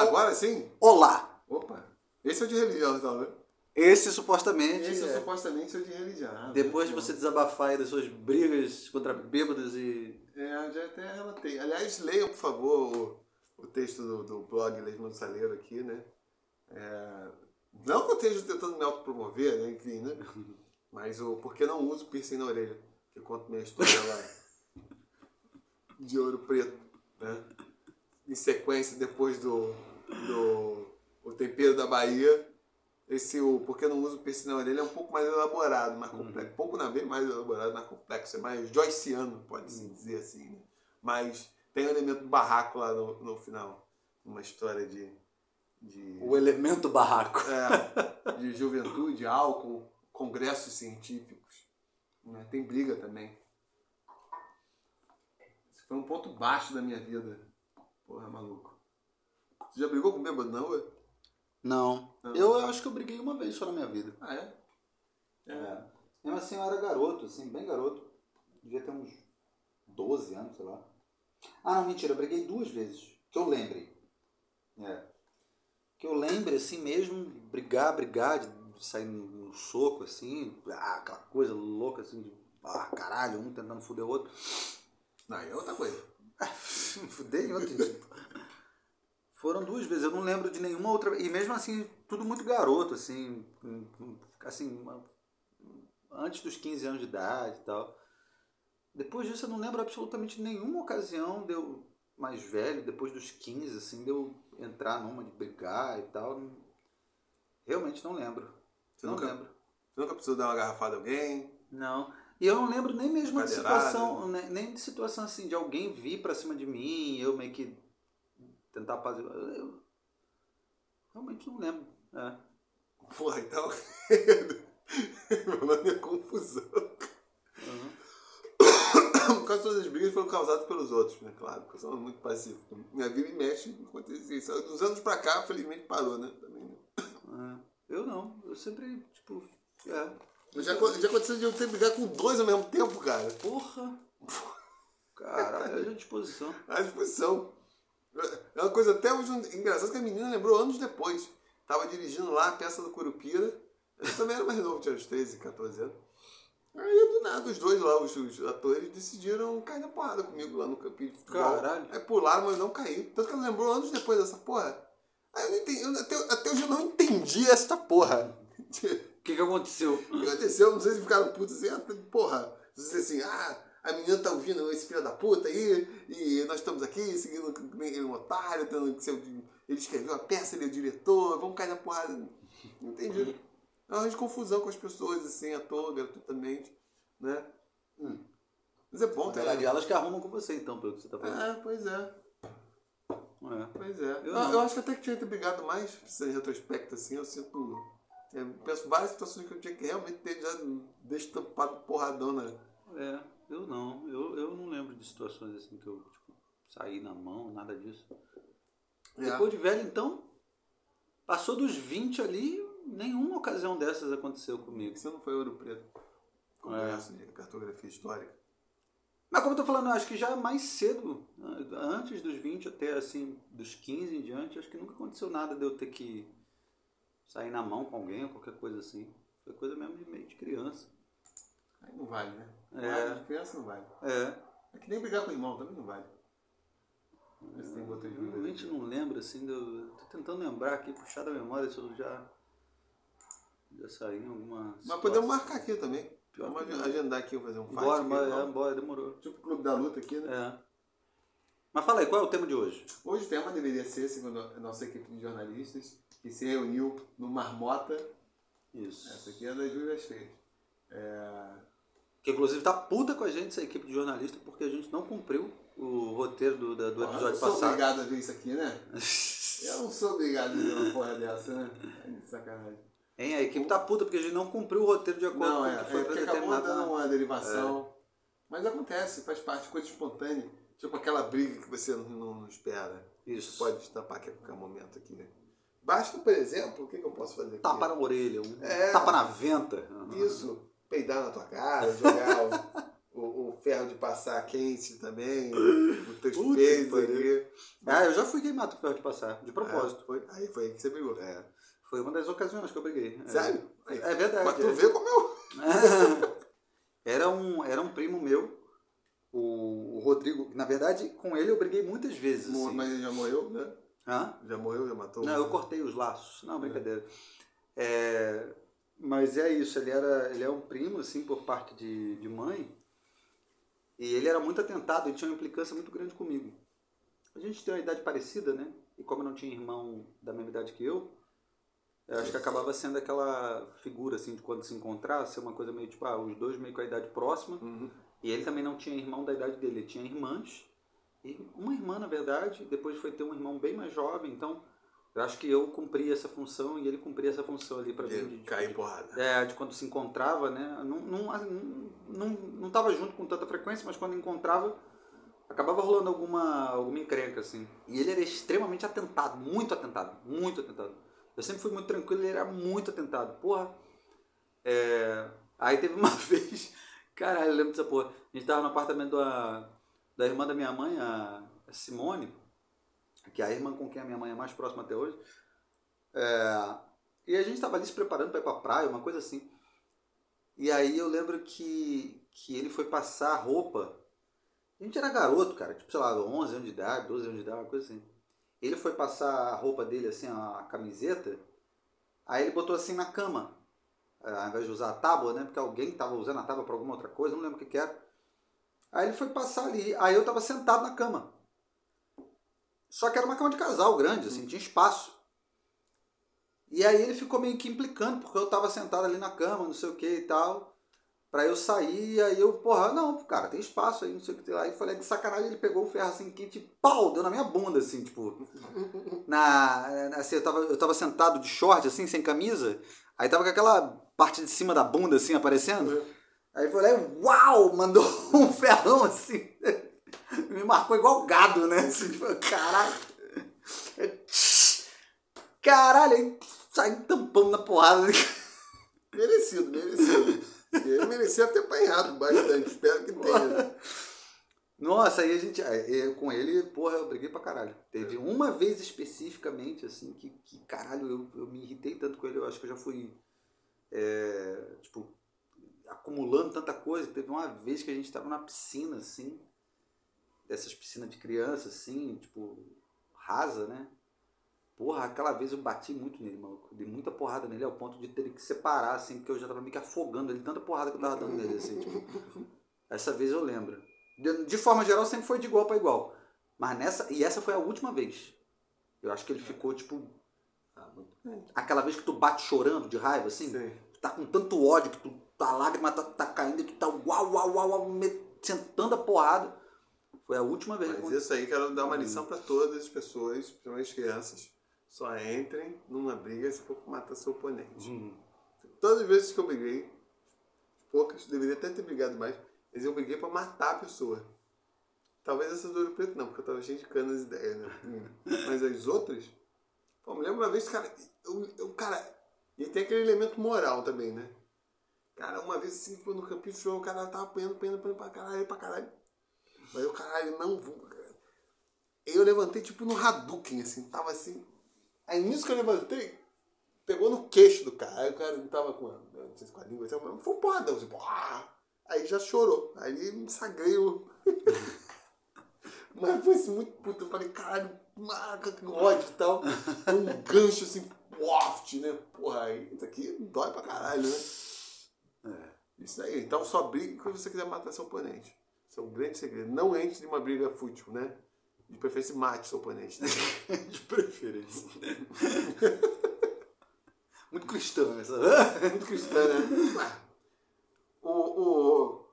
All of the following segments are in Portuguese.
Agora sim? Olá! Opa! Esse é o de religião, então, né? Esse supostamente. Esse é, é. supostamente o de religião. Ah, Depois de você desabafar aí das suas brigas contra bêbados e. É, já até relatei. Aliás, leiam, por favor, o, o texto do, do blog Lesmano Saleiro aqui, né? É, não que eu esteja tentando me autopromover, né? enfim, né? Mas o Por que não uso piercing na orelha? Que eu conto minha história lá de ouro preto, né? Em sequência, depois do, do o tempero da Bahia, esse o Por que não uso piercing na orelha é um pouco mais elaborado, mais complexo. Pouco na vez mais elaborado, mais complexo. É mais joyciano, pode-se dizer assim, né? Mas tem um elemento barraco lá no, no final. Uma história de... de O elemento barraco. é, de juventude, álcool, congressos científicos. né? Tem briga também. Esse foi um ponto baixo da minha vida. Porra, maluco. Você já brigou com bêbado, não, ué? Não. Não. Eu acho que eu briguei uma vez só na minha vida. Ah, é? É. Mesmo assim, eu era garoto, assim, bem garoto. Devia ter uns 12 anos, sei lá. Ah, não, mentira, eu briguei duas vezes. Que eu lembre. É. Que eu lembre, assim mesmo, brigar, brigar, de sair no, no soco, assim. Ah, aquela coisa louca, assim, de. Ah, caralho, um tentando foder o outro. Não, é outra coisa. Fudei em outro tipo. Foram duas vezes, eu não lembro de nenhuma outra. E mesmo assim, tudo muito garoto, assim. Assim, antes dos 15 anos de idade e tal. Depois disso, eu não lembro absolutamente nenhuma ocasião de eu, mais velho, depois dos 15, assim, de eu entrar numa de brigar e tal. Realmente não lembro. Você não nunca- lembro. Você nunca precisou dar uma garrafada a alguém? Não. E eu não lembro nem mesmo de situação, né, nem de situação assim, de alguém vir pra cima de mim, eu meio que tentar fazer. Eu realmente não lembro. É. Porra, então. Meu nome é confusão. Uhum. Quase todas as brigas foram causadas pelos outros, né? Claro, porque eu sou muito pacífico. Minha vida e mexe acontece isso. Dos anos pra cá, felizmente parou, né? Também, né? É. Eu não. Eu sempre, tipo. É. Mas Já, já aconteceu de eu ter brigar com dois ao mesmo tempo, cara. Porra! Caralho, é à disposição. À disposição. É uma coisa até hoje engraçada que a menina lembrou anos depois. Tava dirigindo lá a peça do Curupira. Eu também era mais novo, tinha uns 13, 14 anos. Aí do nada, os dois lá, os, os atores, decidiram cair na porrada comigo lá no campinho de futebol. Caralho. Aí pularam, mas não caí. Tanto que ela lembrou anos depois dessa porra. Aí eu não entendi, eu até, até hoje eu não entendi esta porra. O que, que aconteceu? O que aconteceu? Não sei se ficaram putos assim, ah, porra. Você assim, ah, a menina tá ouvindo esse filho da puta aí, e nós estamos aqui seguindo um otário, tendo que ser. Ele escreveu a peça, ele é o diretor, vamos cair na porrada. Entendi. É uma grande confusão com as pessoas, assim, à toa, gratuitamente, né? Mas é bom ter. verdade, elas que arrumam com você, então, pelo que você tá falando. É, pois é, É. pois é. Eu Eu, acho que até que tinha que ter brigado mais, em retrospecto, assim, eu sinto. Eu penso várias situações que eu tinha que realmente ter já destampado porradão na. É, eu não. Eu, eu não lembro de situações assim que eu tipo, saí na mão, nada disso. É. Depois de velho, então, passou dos 20 ali, nenhuma ocasião dessas aconteceu comigo. Isso não foi ouro preto. Congresso de cartografia histórica. Mas como eu tô falando, eu acho que já mais cedo, antes dos 20 até assim, dos 15 em diante, acho que nunca aconteceu nada de eu ter que sair na mão com alguém ou qualquer coisa assim. Foi coisa mesmo de meio de criança. Aí não vale, né? É. De criança não vale. É. É que nem brigar com o irmão também não vale. Se tem outra dúvida. realmente não lembro, assim, eu, tô tentando lembrar aqui, puxar da memória se eu já, já saí em alguma Mas podemos marcar aqui também. Pior Vamos que agendar aqui, fazer um fight. Bora, bora, é, bora, demorou. Tipo o Clube da Luta aqui, né? É. Mas fala aí, qual é o tema de hoje? Hoje o tema deveria ser, segundo a nossa equipe de jornalistas, que se reuniu no Marmota. Isso. Essa aqui é da Júlia Freitas. É... Que inclusive tá puta com a gente, essa equipe de jornalista, porque a gente não cumpriu o roteiro do, do Eu não episódio sou passado. obrigado a ver isso aqui, né? Eu não sou obrigado a ver uma porra dessa, né? É sacanagem. Hein, a equipe tá puta porque a gente não cumpriu o roteiro de acordo Não, com é, o que é foi porque acabou predeterminado. dando na- uma derivação. Mas acontece, faz parte, coisa espontânea. Tipo aquela briga que você não, não espera. Isso. Pode destampar aqui a qualquer momento aqui. Basta, por exemplo, o que, que eu posso fazer aqui? Tapa na orelha, um É. tapa na venta. Isso, peidar na tua cara, jogar o, o, o ferro de passar quente também, o teus peitos aqui. Ah, eu já fui queimado com ferro de passar, de propósito. É, foi, aí foi aí que você brigou. É. Foi uma das ocasiões que eu briguei. Sério? É, é verdade. Mas tu é. vê como eu. era, um, era um primo meu, o, o Rodrigo. Na verdade, com ele eu briguei muitas vezes. Assim. Mas ele já morreu, né? Hã? Já morreu, já matou? Não, eu cortei os laços. Não, brincadeira. É, mas é isso, ele, era, ele é um primo, assim, por parte de, de mãe. E ele era muito atentado, ele tinha uma implicância muito grande comigo. A gente tem uma idade parecida, né? E como eu não tinha irmão da mesma idade que eu, eu acho que acabava sendo aquela figura, assim, de quando se encontrasse, uma coisa meio tipo, ah, os dois meio com a idade próxima. Uhum. E ele também não tinha irmão da idade dele, ele tinha irmãs. E uma irmã, na verdade, depois foi ter um irmão bem mais jovem, então eu acho que eu cumpri essa função e ele cumpria essa função ali para mim. De, cair em porrada. É, de quando se encontrava, né? Não, não, não, não tava junto com tanta frequência, mas quando encontrava, acabava rolando alguma, alguma encrenca, assim. E ele era extremamente atentado, muito atentado, muito atentado. Eu sempre fui muito tranquilo, ele era muito atentado. Porra. É... Aí teve uma vez, caralho, eu lembro dessa porra. A gente tava no apartamento da, da irmã da minha mãe, a Simone, que é a irmã com quem a minha mãe é mais próxima até hoje. É... E a gente tava ali se preparando para ir pra praia, uma coisa assim. E aí eu lembro que, que ele foi passar roupa. A gente era garoto, cara, tipo, sei lá, 11 anos de idade, 12 anos de idade, uma coisa assim. Ele foi passar a roupa dele, assim, a camiseta, aí ele botou assim na cama, ao invés de usar a tábua, né? Porque alguém tava usando a tábua para alguma outra coisa, não lembro o que, que era. Aí ele foi passar ali, aí eu tava sentado na cama. Só que era uma cama de casal grande, assim, tinha espaço. E aí ele ficou meio que implicando, porque eu tava sentado ali na cama, não sei o que e tal. Pra eu sair, e aí eu, porra, não, cara, tem espaço aí, não sei o que. Aí falei, de sacanagem, ele pegou o ferro assim, quente e pau, deu na minha bunda, assim, tipo. Na, assim, eu tava, eu tava sentado de short, assim, sem camisa. Aí tava com aquela parte de cima da bunda, assim, aparecendo. Aí foi lá e, uau, mandou um ferrão, assim. Me marcou igual gado, né? Assim, tipo, caralho. Caralho, aí saí tampando na porrada. Merecido, merecido. Ele merecia ter apanhado bastante, espero que tenha. Nossa, aí a gente. Eu, com ele, porra, eu briguei pra caralho. Teve uma vez especificamente, assim, que, que caralho, eu, eu me irritei tanto com ele, eu acho que eu já fui. É, tipo, acumulando tanta coisa. Teve uma vez que a gente tava na piscina, assim, dessas piscinas de criança, assim, tipo, rasa, né? Porra, aquela vez eu bati muito nele, maluco. Dei muita porrada nele ao ponto de ter que separar, assim, porque eu já tava meio que afogando ele, tanta porrada que eu tava dando nele, assim, tipo. Essa vez eu lembro. De, de, forma geral, sempre foi de igual para igual. Mas nessa. E essa foi a última vez. Eu acho que ele ficou, tipo. Aquela vez que tu bate chorando de raiva, assim. Sim. Tu tá com tanto ódio que tu, a lágrima tá, tá caindo e tu tá uau, uau, uau, uau, sentando a porrada. Foi a última vez. Mas isso aí quero dar uma lição para todas as pessoas, principalmente crianças. Só entrem numa briga se for matar seu oponente. Uhum. Todas as vezes que eu briguei, poucas, deveria até ter brigado mais, mas eu briguei para matar a pessoa. Talvez essa do Preto não, porque eu tava cheio de canas ideias, né? mas as outras, pô, me lembro uma vez, cara, eu, eu, cara, e tem aquele elemento moral também, né? Cara, uma vez assim, no campinho de show, o cara tava apanhando, apanhando, apanhando pra caralho, pra caralho. Mas eu, caralho, não vou. Eu levantei tipo no Hadouken, assim, tava assim. Aí nisso que eu levantei, pegou no queixo do cara. Aí o cara não tava com não sei se com a língua, mas foi um porradão, assim, porra. Aí já chorou. Aí me sagrei o. mas foi assim, muito puto. Eu falei, caralho, marca, que ódio e tal. Um gancho assim, waft, né? Porra, aí isso aqui dói pra caralho, né? É. Isso aí. Então só briga quando você quiser matar seu oponente. Isso é um grande segredo. Não entre numa briga fútil, né? De preferência, mate seu oponente. Né? De preferência. Muito cristão essa. Muito cristã, né? O, o...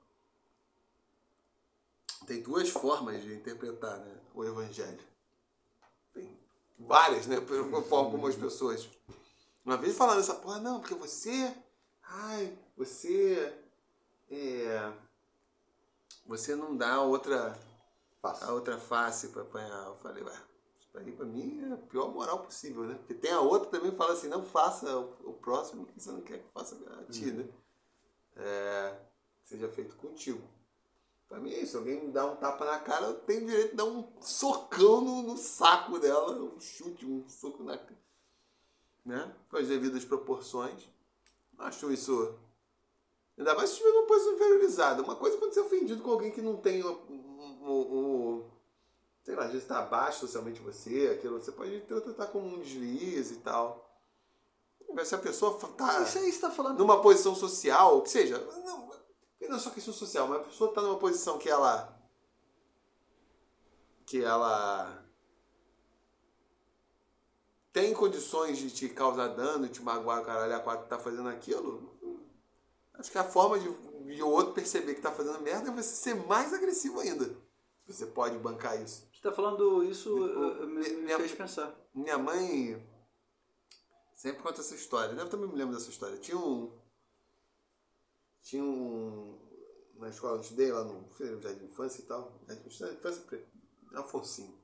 Tem duas formas de interpretar né, o evangelho. Tem várias, né? Pela forma como as pessoas. Uma vez falando essa porra, não, porque você. Ai, você. É, você não dá outra face. a outra face para apanhar. Eu falei, ué, isso pra mim é a pior moral possível, né? Porque tem a outra também que fala assim, não faça o, o próximo que você não quer que faça a ti, uhum. né? É, seja feito contigo. Pra mim é isso. Alguém me dá um tapa na cara, eu tenho direito de dar um socão no, no saco dela, um chute, um soco na cara. Né? Com as devidas proporções. Acho isso. Ainda mais se estiver numa posição inferiorizada. Uma coisa é quando você é ofendido com alguém que não tem o. o, o sei lá, às vezes está abaixo socialmente você, aquilo, você pode tratar como um deslize e tal. Se a pessoa tá Isso aí você tá falando. numa posição social, que seja, não, não é só questão social, mas a pessoa está numa posição que ela. que ela. tem condições de te causar dano, te magoar, caralho, a quatro tá fazendo aquilo. Acho que a forma de, de o outro perceber que tá fazendo merda é você ser mais agressivo ainda. Você pode bancar isso. Você tá falando isso, Me- eh, me, me minha- fez pensar. Minha mãe sempre conta essa história. Eu também me lembro dessa história. Tinha um. Tinha um. Na escola onde eu estudei, lá no no Jardim de Infância e tal. Jardim de Infância, Afonsinho.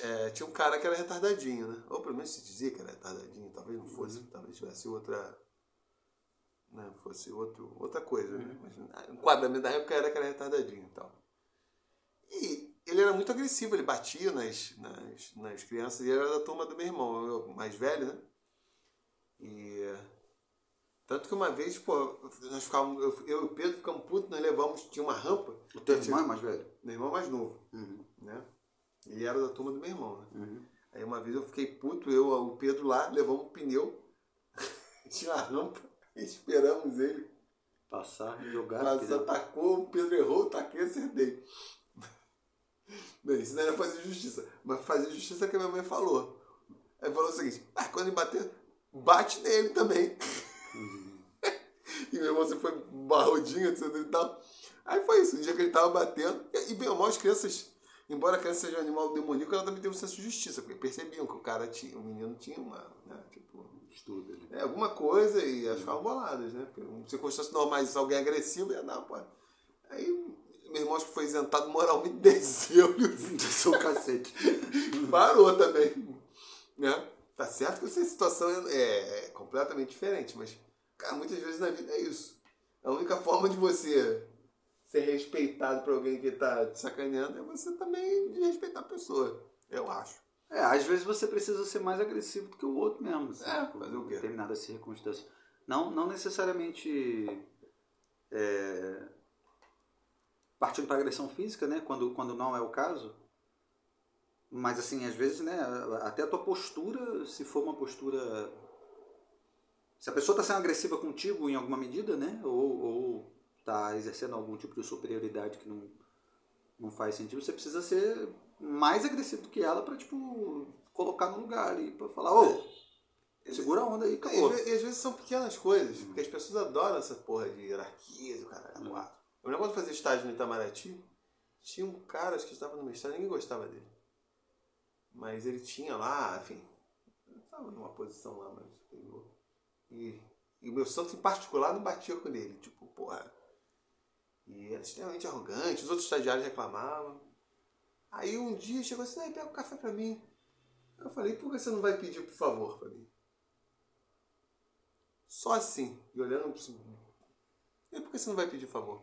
É, tinha um cara que era retardadinho, né? Ou pelo menos se dizia que era retardadinho. Talvez não fosse, talvez tivesse outra. Né? Fosse outro, outra coisa. Né? Mas o enquadramento da época era que era retardadinho e tal. E ele era muito agressivo, ele batia nas, nas, nas crianças e era da turma do meu irmão, eu mais velho, né? E. Tanto que uma vez, pô, nós ficávamos, eu, eu e o Pedro ficamos putos, nós levamos, tinha uma rampa. O teu irmão é mais velho? Meu irmão mais novo, Uhum. né? Ele era da turma do meu irmão, né? Uhum. Aí uma vez eu fiquei puto, eu o Pedro lá, levamos um pneu, tinha uma rampa, esperamos ele. Passar e jogar. Entendeu? atacou, o Pedro errou, taquei, acertei. Bem, isso não era fazer justiça. Mas fazer justiça é que a minha mãe falou. Aí falou o seguinte, ah, quando ele bater, bate nele também. e meu irmão sempre foi barrudinho, etc e tal. Aí foi isso, o dia que ele tava batendo. E, e bem ou mal, as crianças, embora a criança seja um animal demoníaco, ela também tem um senso de justiça, porque percebiam que o cara tinha, o menino tinha uma, né, tipo, Estuda. né? é, alguma coisa e elas ficavam boladas, né? Porque em circunstâncias normais, se alguém é agressivo, ia dar, pô. Aí meu irmão acho que foi isentado moralmente, desceu Desceu o cacete. parou também. Né? Tá certo que essa situação é, é completamente diferente, mas, cara, muitas vezes na vida é isso. A única forma de você ser respeitado por alguém que tá te sacaneando é você também respeitar a pessoa, eu acho. É, às vezes você precisa ser mais agressivo do que o outro mesmo. Assim, É, por fazer o quê? Determinadas circunstâncias. Não, não necessariamente é, partindo para agressão física, né? Quando, quando não é o caso. Mas assim, às vezes, né? Até a tua postura, se for uma postura. Se a pessoa está sendo agressiva contigo em alguma medida, né? Ou está exercendo algum tipo de superioridade que não, não faz sentido, você precisa ser mais agressivo do que ela para tipo, colocar no lugar ali, para falar, ô, segura a onda aí, E às acabou. ve- e às vezes são pequenas coisas, porque as pessoas adoram essa porra de hierarquias e o caralho. Uhum. quatro. Eu lembro quando eu fazia estágio no Itamaraty, tinha um cara acho que estava no mestrado, ninguém gostava dele. Mas ele tinha lá, enfim, estava numa posição lá mais superior. E, e o meu santo em particular não batia com ele, tipo, porra. E era extremamente arrogante, os outros estagiários reclamavam. Aí um dia chegou assim, "Ai, pega um café pra mim. Eu falei, por que você não vai pedir por favor pra mim? Só assim, e olhando assim. E por que você não vai pedir favor?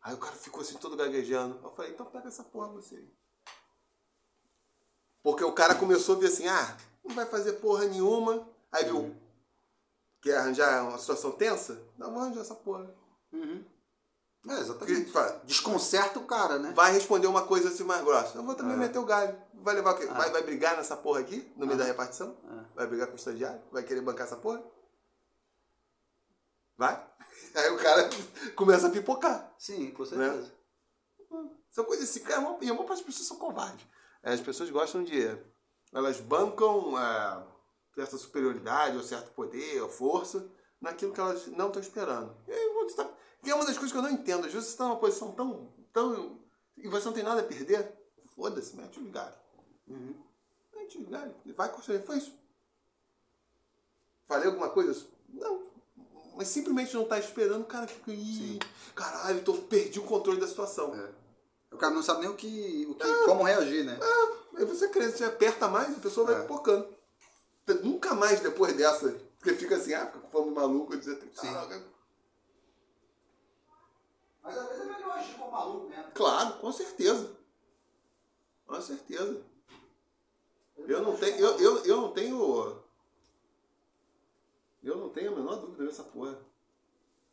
Aí o cara ficou assim todo gaguejando. Eu falei, então pega essa porra você. aí. Porque o cara começou a ver assim, ah, não vai fazer porra nenhuma. Aí viu, quer arranjar uma situação tensa? Não, vou arranjar essa porra. Uhum. É, exatamente. fala, Desconcerta o cara, né? vai responder uma coisa assim mais grossa. Eu vou também É. meter o galho. Vai levar o quê? Ah. Vai, vai brigar nessa porra aqui, no meio Ah. da repartição? Ah. Vai brigar com o estagiário? Vai querer bancar essa porra? Vai? Aí o cara começa a pipocar. Sim, com Né? certeza. São coisas assim, cara, uma- e a maior parte das pessoas são covardes. É, As pessoas gostam de. Elas bancam é, certa superioridade, ou certo poder, ou força, naquilo que elas não estão esperando. E, aí, você tá- e é uma das coisas que eu não entendo. Às vezes você está numa posição tão. tão e você não tem nada a perder. Foda-se, mete o galho. Uhum. Mete o galho. Vai construir. Foi isso. Falei alguma coisa? Não. Mas simplesmente não tá esperando, o cara fica. Ih, caralho, tô, perdi o controle da situação. É. O cara não sabe nem o que, o que como reagir, né? Aí você cresce, você aperta mais, a pessoa vai É. pipocando. Nunca mais depois dessa, porque fica assim, ah, fica com fome maluco, etc. Sim. Ah, Mas às vezes é melhor agir como maluco mesmo. Claro, com certeza. Com certeza. Eu não tenho. Eu, eu, eu não tenho. Eu não tenho a menor dúvida dessa porra.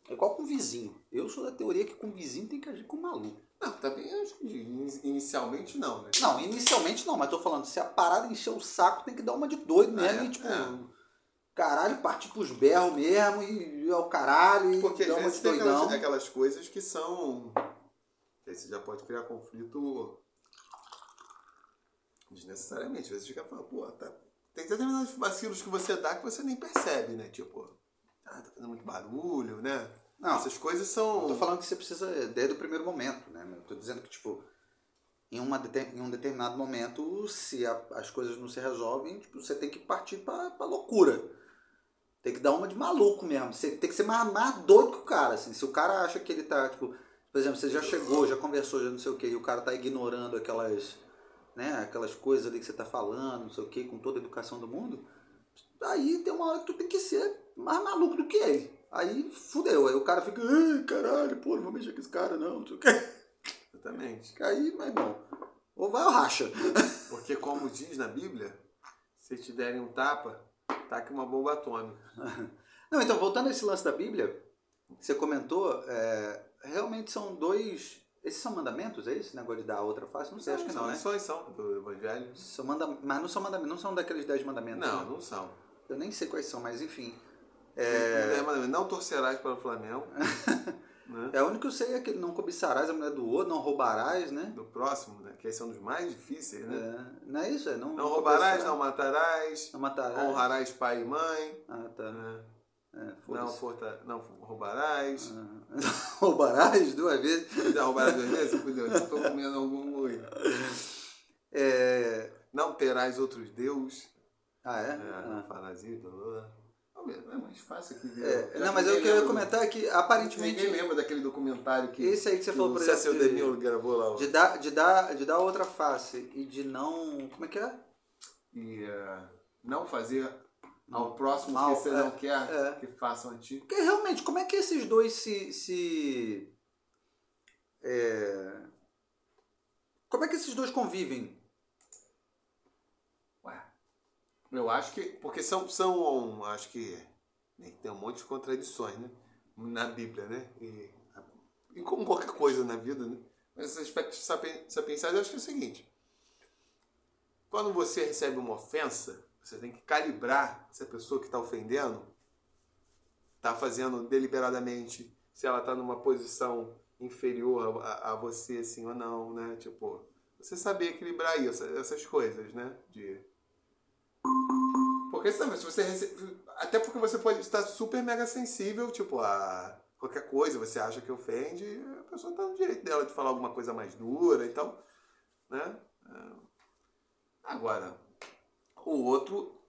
É igual com o vizinho. Eu sou da teoria que com o vizinho tem que agir como maluco. Não, também acho que in- inicialmente não, né? Não, inicialmente não, mas tô falando, se a parada encher o saco, tem que dar uma de doido mesmo. É, e, tipo, é. Caralho, partir pros berros mesmo e, ao caralho. E Porque às vezes tem aquelas, aquelas coisas que são. Aí você já pode criar conflito desnecessariamente. Às vezes fica falando, pô, tá. Tem determinados vacilos que você dá que você nem percebe, né? Tipo, ah, tá fazendo muito barulho, né? Não, Essas coisas eu são. tô falando que você precisa, desde o primeiro momento, né? Eu tô dizendo que, tipo, em, uma em um determinado momento, se a- as coisas não se resolvem, tipo, você tem que partir pra loucura. Tem que dar uma de maluco mesmo. Você tem que ser mais, mais doido que o cara, assim. Se o cara acha que ele tá, tipo... Por exemplo, você já chegou, já conversou, já não sei o que, e o cara tá ignorando aquelas... Né, aquelas coisas ali que você tá falando, não sei o que, com toda a educação do mundo. Aí tem uma hora que tu tem que ser mais maluco do que ele. Aí fudeu. Aí o cara fica, ai, caralho, pô, não vou mexer com esse cara, não. não sei o quê." Exatamente. Aí, meu irmão, ou vai ou racha. Porque, como diz na Bíblia, se te derem um tapa, taque uma bomba atômica. Não, então, voltando a esse lance da Bíblia, você comentou, é, realmente são dois. Esses são mandamentos, é esse negócio de dar a outra face? Não sei, acho que não, são né? lições são do Evangelho. São manda... Mas não são mandamentos, não são daqueles dez mandamentos. Não, né? não são. Eu nem sei quais são, mas enfim. É... Não torcerás para o Flamengo. né? É o único que eu sei é aquele não cobiçarás a mulher do outro, não roubarás, né? Do próximo, né? Que esse é um dos mais difíceis, né? É, não é isso? É, não, Não roubarás, não matarás, não matarás. honrarás pai e mãe, Ah, tá. né? É, não, forta, não roubarás. Ah. roubarás duas vezes. Já roubarás duas vezes? Fudeu, eu tô comendo algum hoje. É... Não terás outros deuses. Ah, é? É, não Ah. farás ídolo. Ver, É mais fácil que É, Já não, mas ninguém eu queria comentar é que aparentemente Ninguém lembra daquele documentário que, esse aí que você falou, o por Cecil exemplo, de- DeMille gravou lá. de dar, de, dar, de dar outra face e de não. Como é que é? E eh, não fazer ao próximo Mal, que você é, não quer é. que façam a ti. Porque realmente, como é que esses dois se. se é, como é que esses dois convivem? Ué, eu acho que. Porque são, são acho que né, tem um monte de contradições, né? Na Bíblia, né? E, e como qualquer coisa na vida, né? Mas aspecto sapi- sapienciais eu acho que é o seguinte. Quando você recebe uma ofensa, você tem que calibrar se a pessoa que está ofendendo está fazendo deliberadamente, se ela está numa posição inferior a- a você, assim ou não, né? Tipo, você saber equilibrar isso, essas coisas, né? De... Porque sabe, se você rece- até porque você pode estar super mega sensível, tipo, a qualquer coisa você acha que ofende, a pessoa está no direito dela de falar alguma coisa mais dura e tal, né? É. Agora, o outro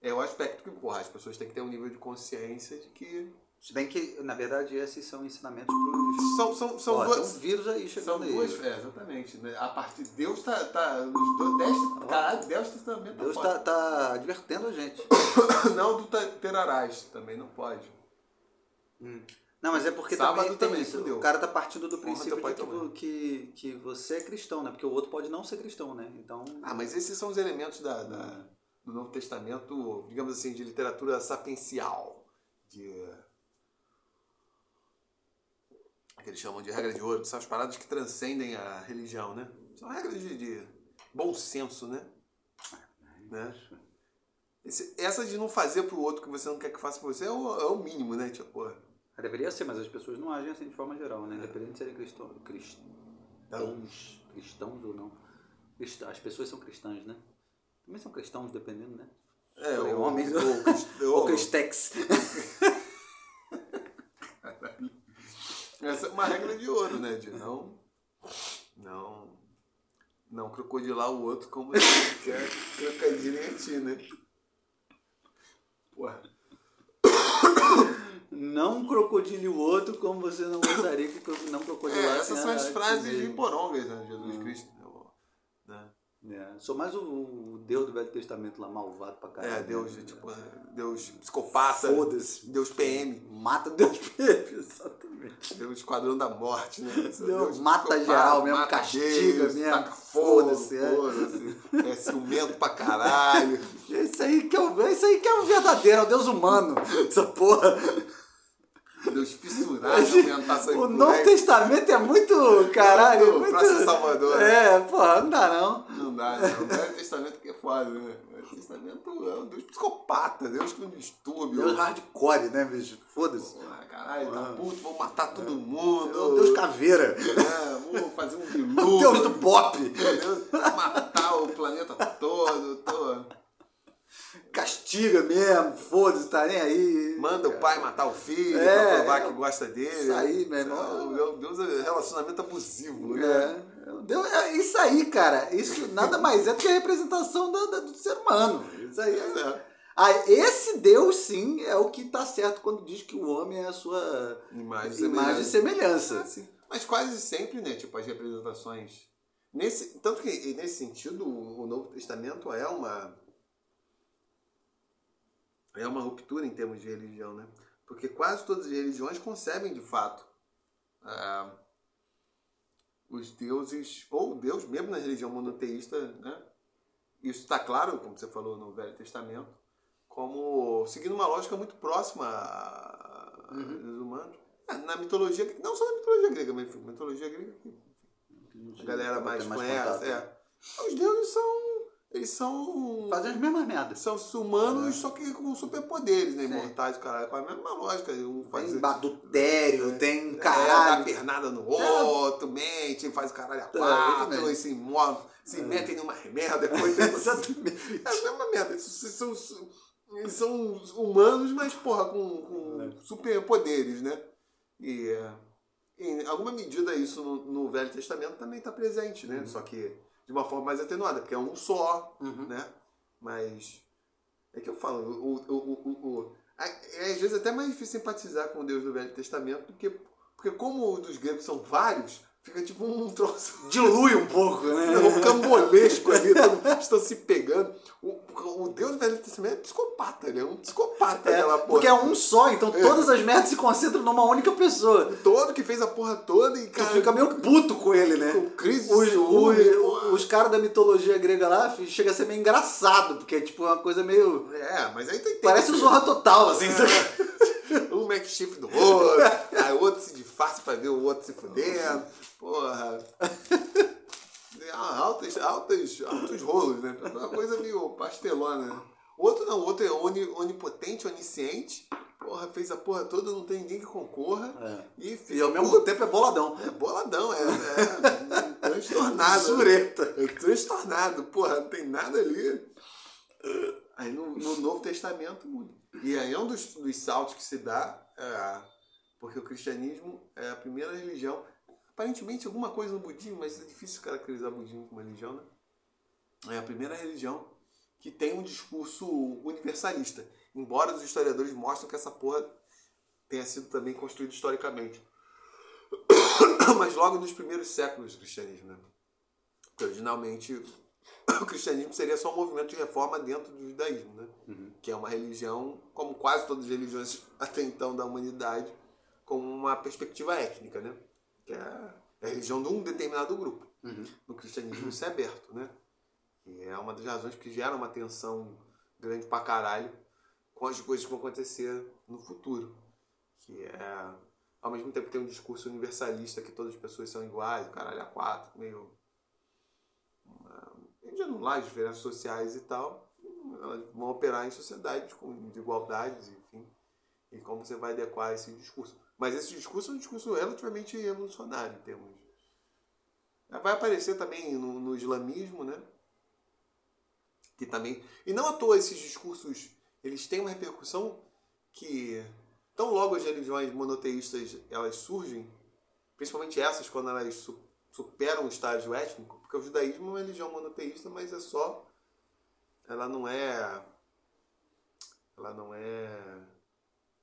é o aspecto que, porra, as pessoas têm que ter um nível de consciência de que Se bem que, na verdade, esses são ensinamentos pros. são, são, são Ó, duas... um vírus aí São chegando duas, aí. é, exatamente. Né? A partir de Deus tá. tá os dois, dez, caralho, Deus também tá Deus foda. tá, tá advertendo a gente. Não do terarás, também não pode. Não, mas é porque Sábado também, também. O cara tá partindo do princípio que, que, que você é cristão, né? Porque o outro pode não ser cristão, né? Então. Ah, mas esses são os elementos da, da- do Novo Testamento, digamos assim, de literatura sapiencial. De. Que eles chamam de regra de ouro, são as paradas que transcendem a religião, né? São regras de, de bom senso, né? né? Esse- essa de não fazer pro outro o que você não quer que faça pra você é o, é o mínimo, né? Tipo. Deveria ser, mas as pessoas não agem assim de forma geral, né? Independente de serem cristão, cristãos, cristãos ou não. As pessoas são cristãs, né? Também são cristãos, dependendo, né? É, Forem o- homens ou, ou cristex. Essa é uma regra de ouro, né? De não. Não. Não crocodilar o outro como você quer crocodilo em ti, né? Porra. Não crocodile o outro como você não gostaria que não É, crocodilasse essas são as frases de porongas, né? Jesus Cristo. Né? É, sou mais o, o Deus do Velho Testamento lá, malvado pra caralho. É, Deus, tipo, Deus psicopata. Foda-se. Deus PM. Mata Deus PM, exatamente. Deus esquadrão da morte, né? Deus mata geral mesmo, mata castiga Deus, mesmo, fogo, foda-se, é. foda-se. É ciumento pra caralho. Esse aí que é o, esse aí que é o verdadeiro, é o Deus humano. Essa porra. Deus fissurado, aumentar sua O Novo Testamento é muito. Caralho. Muito muito, Praça Salvador. É, porra, não dá não. Não dá, não. O Velho Testamento que é foda, né? O Velho Testamento é um Deus psicopata, Deus com distúrbio. Deus hardcore, né, bicho? Foda-se. Caralho, tá puto, vou matar todo mundo. É Deus caveira. É, vou fazer um O bilu. Deus do pop. Deus matar o planeta todo. Tô... Castiga mesmo, foda-se, tá nem aí. Manda o pai matar o filho É, pra provar é, que gosta dele. isso aí, meu irmão. Meu Deus, é relacionamento abusivo, né? É, Deus, é isso aí, cara. Isso nada mais é do que a representação da- do ser humano. Isso aí é. É. Ah, esse Deus, sim, é o que tá certo quando diz que o homem é a sua Imagem, imagem e semelhança. Ah, sim. Mas quase sempre, né? Tipo, as representações. Nesse, tanto que nesse sentido, o Novo Testamento é uma. É uma ruptura em termos de religião, né? Porque quase todas as religiões concebem de fato ah, os deuses, ou Deus, mesmo na religião monoteísta, né? Isso está claro, como você falou no Velho Testamento, como seguindo uma lógica muito próxima a- dos humanos. É, Na mitologia, não só na mitologia grega, mas mitologia grega, a galera mais, conhece. contato. É. Os deuses são. Eles são. Fazem as mesmas merdas. São humanos, só que com superpoderes, né? Imortais, caralho. Com a mesma lógica. Um faz, Tem badutério, tem é, dá caralho. pernada no outro, mente, faz o caralho a quatro, exatamente. e se move, se metem numa merda, depois Exatamente. É a mesma merda. Eles são, são humanos, mas, porra, com, com superpoderes, né? E é, em alguma medida isso no, no Velho Testamento também está presente, né? Só que de uma forma mais atenuada, porque é um só, né? Mas é que eu falo, o, o, o, o, a- é às vezes até mais difícil simpatizar com o Deus do Velho Testamento, porque, porque como os dos gregos são vários, fica tipo um troço Dilui um pouco, né? um cambolesco ali, estão se pegando. O, o Deus do Velho Testamento é psicopata, ele é um psicopata É, aquela porra. porque é um só, então todas as merdas se concentram numa única pessoa. Todo que fez a porra toda e Tu cara. fica meio puto com ele, né? Com crise de Os, os, os caras da mitologia grega lá chega a ser meio engraçado, porque é tipo uma coisa meio. É, mas aí tem Parece o Zorra Total, assim. sabe? Um make shift do outro, aí o outro se disfarça pra ver o outro se fudendo. Porra. É, altas, altas, altos rolos, né? Uma coisa meio pastelona. O outro não, o outro é oni- onipotente, onisciente. Porra, fez a porra toda, não tem ninguém que concorra. É. E, E ao mesmo tempo é boladão. É boladão, é, é transtornado. Sureta. É transtornado, porra, não tem nada ali. Aí no, no Novo Testamento muda. E aí é um dos, dos saltos que se dá, é, porque o cristianismo é a primeira religião. Aparentemente alguma coisa no budismo, mas é difícil caracterizar o budismo como religião, né? É a primeira religião que tem um discurso universalista. Embora os historiadores mostrem que essa porra tenha sido também construída historicamente. Mas logo nos primeiros séculos do cristianismo, né? Porque originalmente o cristianismo seria só um movimento de reforma dentro do judaísmo, né? Que é uma religião, como quase todas as religiões até então da humanidade, com uma perspectiva étnica, né? Que é a religião de um determinado grupo. No cristianismo isso é aberto, né? E é uma das razões que gera uma tensão grande pra caralho com as coisas que vão acontecer no futuro. Que é, ao mesmo tempo, tem um discurso universalista que todas as pessoas são iguais, o caralho a quatro, meio. Já não lá, as diferenças sociais e tal, elas vão operar em sociedades com desigualdades, enfim. E como você vai adequar esse discurso. Mas esse discurso é um discurso relativamente revolucionário em termos. Vai aparecer também no, no islamismo, né? que também e não à toa esses discursos eles têm uma repercussão que tão logo as religiões monoteístas elas surgem principalmente essas quando elas su- superam o estágio étnico porque o judaísmo é uma religião monoteísta mas é só ela não é ela não é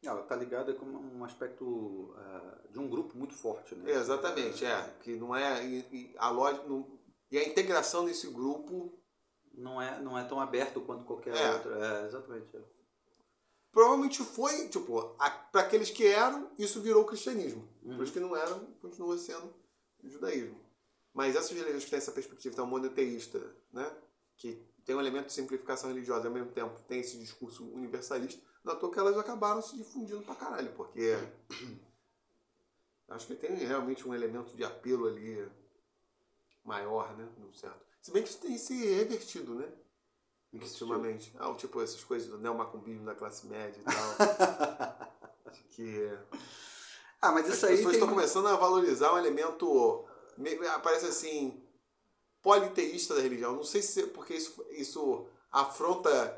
Ela tá ligada com um aspecto ah, de um grupo muito forte, né? Exatamente, é. Que não é. e- e a lógica. não- e a integração desse grupo não é, não é tão aberto quanto qualquer É. outro. É, exatamente. é. provavelmente foi, tipo, para aqueles que eram, isso virou cristianismo. Uhum. Para os que não eram, continua sendo judaísmo. Mas essas religiões que têm essa perspectiva tão monoteísta, né? que tem um elemento de simplificação religiosa e ao mesmo tempo tem esse discurso universalista, não é à toa que elas acabaram se difundindo pra caralho, porque acho que tem realmente um elemento de apelo ali maior, né? Certo. Se bem que isso tem se revertido, né? Ultimamente. Ah, tipo, essas coisas do neomacumbismo da classe média e tal. Acho que Ah, mas as isso aí pessoas tem... estão começando a valorizar um elemento, me- parece assim, politeísta da religião. Não sei se porque isso, isso afronta,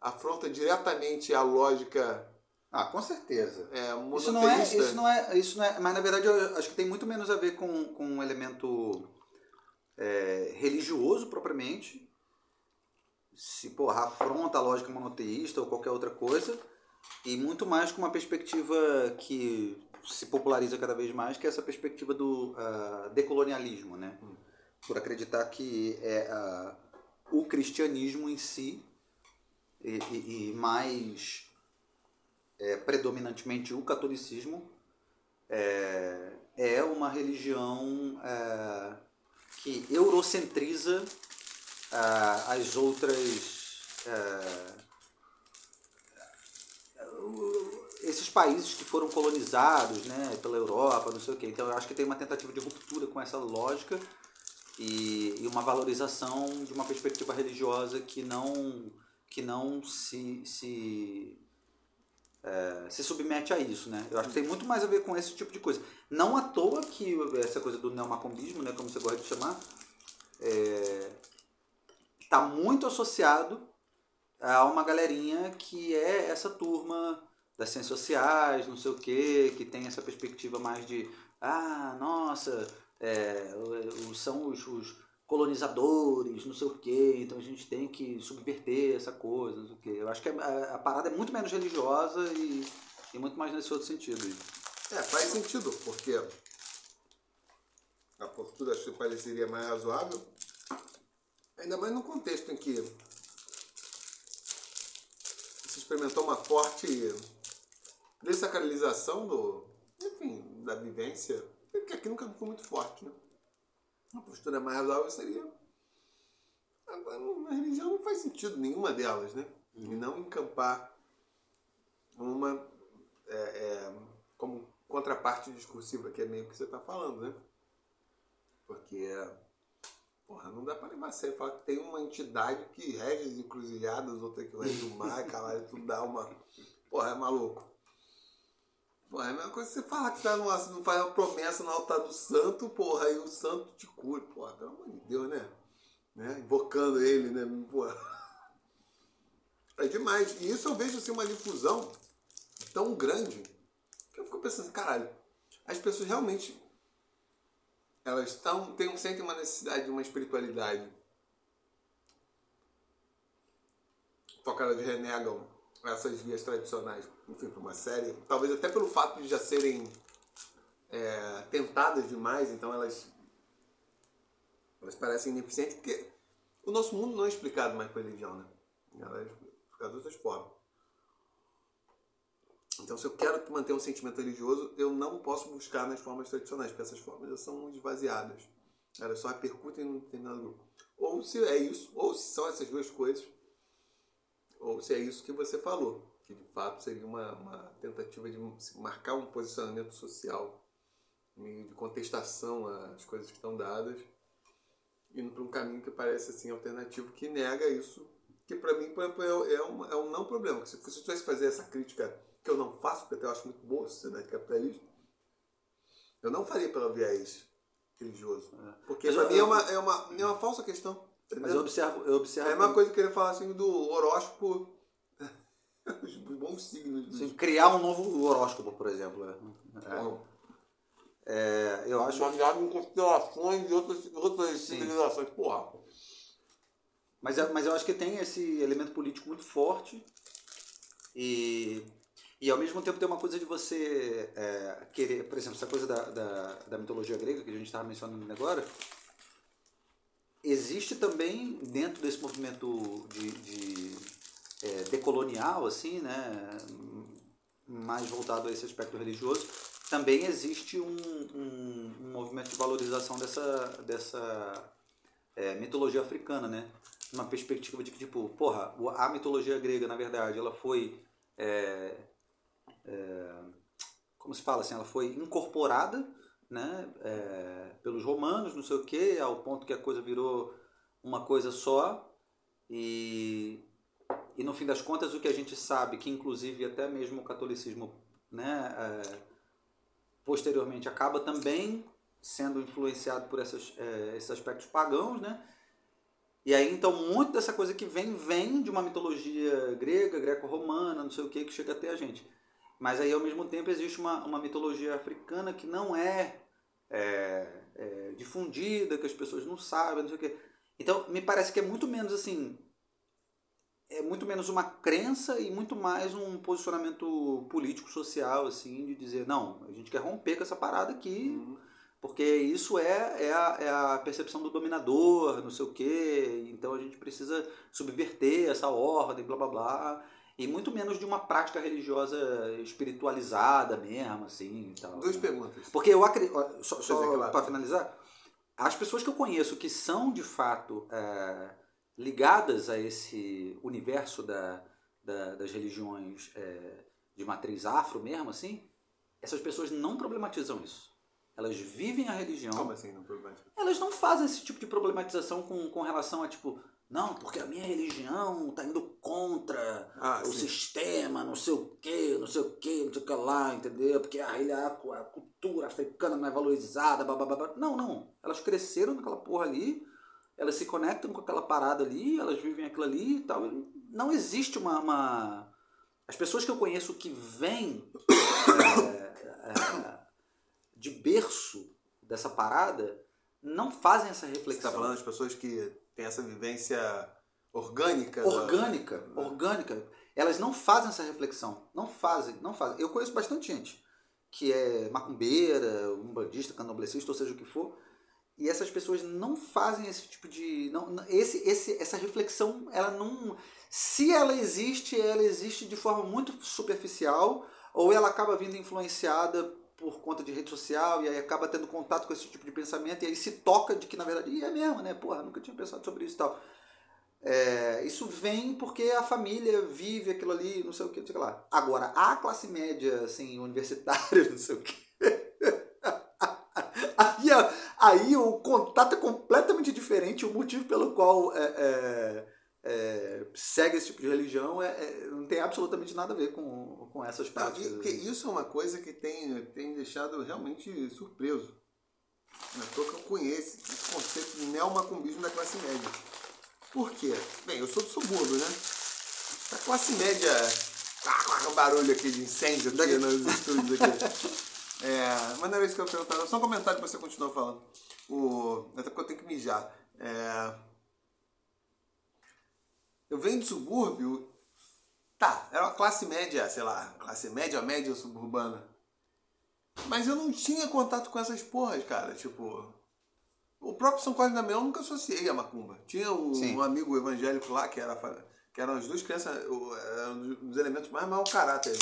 afronta diretamente a lógica Ah, com certeza. é, Isso não, é, isso, não é, isso não é. Mas na verdade eu acho que tem muito menos a ver com, com um elemento é, religioso propriamente. Se porra, afronta a lógica monoteísta ou qualquer outra coisa. E muito mais com uma perspectiva que se populariza cada vez mais, que é essa perspectiva do ah, decolonialismo, né? Por acreditar que é ah, o cristianismo em si e, e- e mais é, predominantemente o catolicismo é, é uma religião é, que eurocentriza ah, as outras é, esses países que foram colonizados né, pela Europa, não sei o quê. Então eu acho que tem uma tentativa de ruptura com essa lógica e, e uma valorização de uma perspectiva religiosa que não que não se, se é, se submete a isso, né? Eu acho que tem muito mais a ver com esse tipo de coisa. Não à toa que essa coisa do neomacombismo, né, como você gosta de chamar, está muito associado a uma galerinha que é essa turma das ciências sociais, não sei o quê, que tem essa perspectiva mais de ah, nossa, é, são os, os colonizadores, não sei o quê, então a gente tem que subverter essa coisa, não sei o quê. Eu acho que a, a parada é muito menos religiosa e, e muito mais nesse outro sentido. É, faz sentido, porque a postura acho que pareceria mais razoável, ainda mais no contexto em que se experimentou uma forte desacralização do, enfim, da vivência, que aqui nunca foi muito forte, né? Uma postura mais razoável seria. Agora, na religião não faz sentido nenhuma delas, né? E não encampar uma é, é, como contraparte discursiva, que é meio que você está falando, né? Porque, porra, não dá para levar a sério. Falar que tem uma entidade que rege as encruzilhadas, outra que rege o mar, caralho, tudo dá uma. Porra, é maluco. Porra, é a mesma coisa que você falar que tá no, não faz uma promessa no altar do santo, porra, aí o santo te cura. Porra, pelo amor de Deus, né? né? Invocando ele, né? Porra. É demais. E isso eu vejo assim, uma difusão tão grande que eu fico pensando, caralho, as pessoas realmente elas estão, têm, sentem uma necessidade de uma espiritualidade. Só que elas renegam essas vias tradicionais, enfim, para uma série. Talvez até pelo fato de já serem é, tentadas demais, então elas, elas parecem ineficientes, porque o nosso mundo não é explicado mais por religião, né? Ela é explicada de outras formas. Então, se eu quero manter um sentimento religioso, eu não posso buscar nas formas tradicionais, porque essas formas já são esvaziadas. Elas só repercutem num determinado grupo. Ou se é isso, ou se são essas duas coisas, ou se é isso que você falou, que de fato seria uma, uma tentativa de marcar um posicionamento social, meio de contestação às coisas que estão dadas, indo para um caminho que parece assim alternativo, que nega isso, que para mim por exemplo, é, é, um, é um não problema. Se, eu tivesse que fazer essa crítica, que eu não faço, porque até eu acho muito boa a sociedade capitalista, eu não faria pelo viés religioso. Porque Mas para mim é uma, é, uma, é uma falsa questão. Mas entendeu? eu observo, eu observo É uma coisa que ele fala assim do horóscopo, os bons signos. Dos... assim, criar um novo horóscopo, por exemplo. é. Bom, É, eu acho baseado em constelações de outras, outras Sim. civilizações. Porra. Mas, eu- mas eu acho que tem esse elemento político muito forte e, e ao mesmo tempo tem uma coisa de você é, querer, por exemplo, essa coisa da, da, da mitologia grega que a gente estava mencionando agora, existe também, dentro desse movimento de, de é, decolonial, assim, né, mais voltado a esse aspecto religioso, também existe um, um, um movimento de valorização dessa, dessa é, mitologia africana, né? Uma perspectiva de que, tipo, porra, a mitologia grega, na verdade, ela foi. É, é, como se fala assim? Ela foi incorporada né, é, pelos romanos, não sei o quê, ao ponto que a coisa virou uma coisa só. E, e no fim das contas, o que a gente sabe, que inclusive até mesmo o catolicismo né, é, posteriormente acaba também sendo influenciado por essas, é, esses aspectos pagãos, né? E aí, então, muito dessa coisa que vem, vem de uma mitologia grega, greco-romana, não sei o que, que chega até a gente. Mas aí, ao mesmo tempo, existe uma, uma mitologia africana que não é, é, é difundida, que as pessoas não sabem, não sei o que. Então, me parece que é muito menos assim. É muito menos uma crença e muito mais um posicionamento político-social, assim, de dizer, não, a gente quer romper com essa parada aqui. Uhum porque isso é, é, a, é a percepção do dominador, não sei o quê, então a gente precisa subverter essa ordem, blá blá blá, e muito menos de uma prática religiosa espiritualizada mesmo, assim e tal. Duas né? perguntas. Porque eu acredito, só, só claro. para finalizar, as pessoas que eu conheço que são de fato é, ligadas a esse universo da, da das religiões é, de matriz afro mesmo, assim, essas pessoas não problematizam isso. Elas vivem a religião. Como assim não problematiza? Elas não fazem esse tipo de problematização com, com relação a tipo, não, porque a minha religião tá indo contra ah, o sim. sistema, não sei o que, não sei o que, não sei o que lá, entendeu? Porque a, a, a cultura africana não é valorizada, blá, blá, blá. Não, não. Elas cresceram naquela porra ali, elas se conectam com aquela parada ali, elas vivem aquilo ali e tal. Não existe uma. uma... As pessoas que eu conheço que vêm. É, é, de berço dessa parada não fazem essa reflexão. Você está falando das pessoas que têm essa vivência orgânica? Orgânica, da... orgânica. Elas não fazem essa reflexão. Não fazem, não fazem. Eu conheço bastante gente que é macumbeira, umbandista, candomblessista, ou seja o que for, e essas pessoas não fazem esse tipo de não, esse, esse essa reflexão ela não se ela existe ela existe de forma muito superficial ou ela acaba vindo influenciada por conta de rede social e aí acaba tendo contato com esse tipo de pensamento e aí se toca de que na verdade e é mesmo, né? Porra, nunca tinha pensado sobre isso e tal. É, isso vem porque a família vive aquilo ali, não sei o que, não sei o que lá. Agora, a classe média, assim, universitária, não sei o que. aí, aí o contato é completamente diferente, o motivo pelo qual é, é é, segue esse tipo de religião é, é, não tem absolutamente nada a ver com, com essas práticas. Não, e, isso é uma coisa que tem, tem deixado realmente surpreso. Não é que eu conheço esse conceito de neomacumbismo da classe média. Por quê? Bem, eu sou do subúrbio, né? A classe média. Ah, um barulho aqui de incêndio aqui nos estúdios aqui. É, mas não era isso que eu perguntava. Só um comentário que você continua falando. O, até porque eu tenho que mijar. É, eu venho de subúrbio, tá, era uma classe média, sei lá, classe média, média suburbana. Mas eu não tinha contato com essas porras, cara. Tipo, o próprio São Carlos da Damião eu nunca associei a macumba. Tinha o, um amigo evangélico lá que era que eram as duas crianças, um dos elementos mais mau caráter.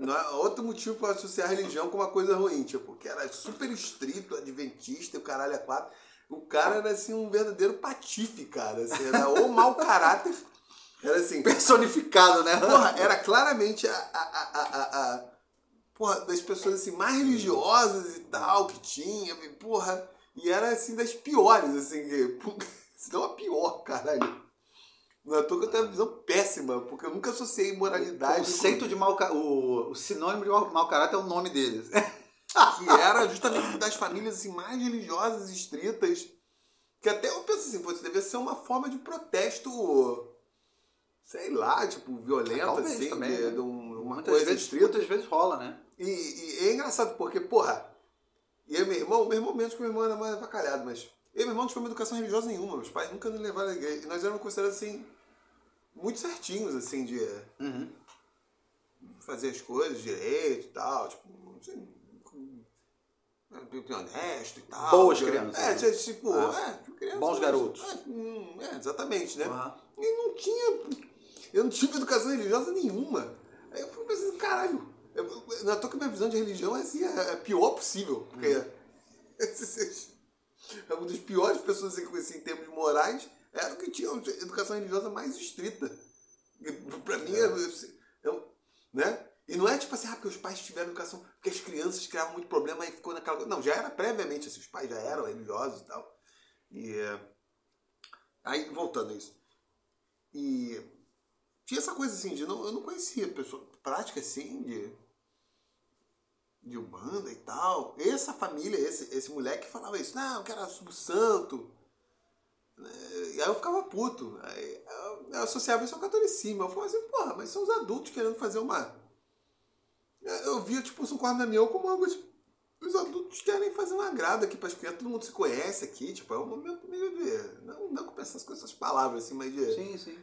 Não é outro motivo para associar a religião com uma coisa ruim, tipo, que era super estrito, adventista, o caralho é quatro. O cara era assim um verdadeiro patife, cara. Assim, era ou mau caráter. Era assim. Personificado, né? Porra, era claramente a, a, a, a, a porra, das pessoas assim, mais religiosas e tal que tinha. Porra. E era assim das piores, assim, que. Se não a pior, caralho. Não é que eu tenho uma visão péssima, porque eu nunca associei moralidade. O conceito com... de mau o, o sinônimo de mau caráter é o nome deles. que era justamente das famílias assim, mais religiosas e estritas. Que até eu penso assim, você deve ser uma forma de protesto, sei lá, tipo, violento, Talvez assim, também, de, né? de uma muitas coisa vezes, estrita. Muitas vezes rola, né? E, e, é engraçado, porque, porra, e meu irmão, meu irmão menos que meu irmão era mais avacalhado, mas eu e meu irmão não tivemos educação religiosa nenhuma, meus pais nunca nos levaram à igreja. E nós éramos considerados assim, muito certinhos, assim, de uhum. fazer as coisas direito e tal, tipo, assim, honesto e tal. Boas crianças. É, né? tipo, Ah. é, criança, Bons garotos. É, hum, é, exatamente, né? Aham. E não tinha. Eu não tive educação religiosa nenhuma. Aí eu fui pensando, caralho, eu, na toa que minha visão de religião é assim, é a pior possível. Porque é uma das piores pessoas que eu conheci em termos morais era o que tinha uma educação religiosa mais estrita. Pra mim, é. né? E não é tipo assim, ah, porque os pais tiveram educação, porque as crianças criavam muito problema e ficou naquela coisa. Não, já era previamente, assim, os pais já eram religiosos e tal. E. é, Aí, voltando a isso. E tinha essa coisa assim, de não, eu não conhecia pessoa, prática assim, de, de Umbanda e tal. Essa família, esse, esse moleque falava isso, não, eu quero o santo. E aí eu ficava puto. Aí eu, eu associava isso ao catolicismo. Eu falava assim, porra, mas são os adultos querendo fazer uma. Eu via, tipo, o São Damião como algo tipo. Os adultos querem fazer uma agrada aqui para as crianças, todo mundo se conhece aqui, tipo, é um momento meio de. Não, não com essas, com essas palavras assim, mas de. Sim, sim.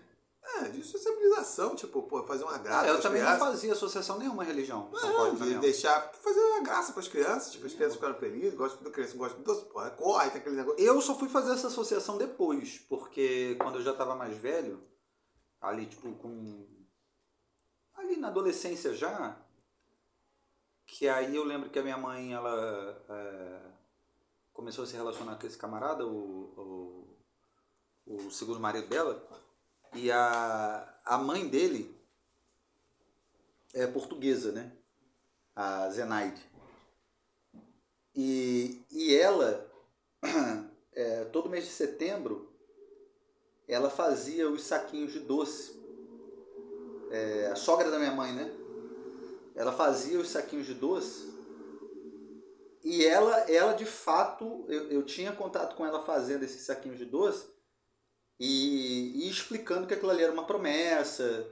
É, de sociabilização, tipo, pô, fazer uma graça. Ah, eu também não crianças. fazia associação nenhuma religião. São Não, de deixar, fazer uma graça para as crianças, tipo, as crianças ficaram felizes, gostam do criança, gostam do doce, porra, corre, tem aquele negócio. Eu só fui fazer essa associação depois, porque quando eu já estava mais velho, ali tipo com. Ali na adolescência já, que aí eu lembro que a minha mãe, ela é, começou a se relacionar com esse camarada, o, o, o segundo marido dela, e a, a mãe dele é portuguesa, né? A Zenaide. E, e ela é, todo mês de setembro, ela fazia os saquinhos de doce. É, a sogra da minha mãe, né? Ela fazia os saquinhos de doce. E ela, ela de fato, eu, eu tinha contato com ela fazendo esses saquinhos de doce e, e explicando que aquilo ali era uma promessa,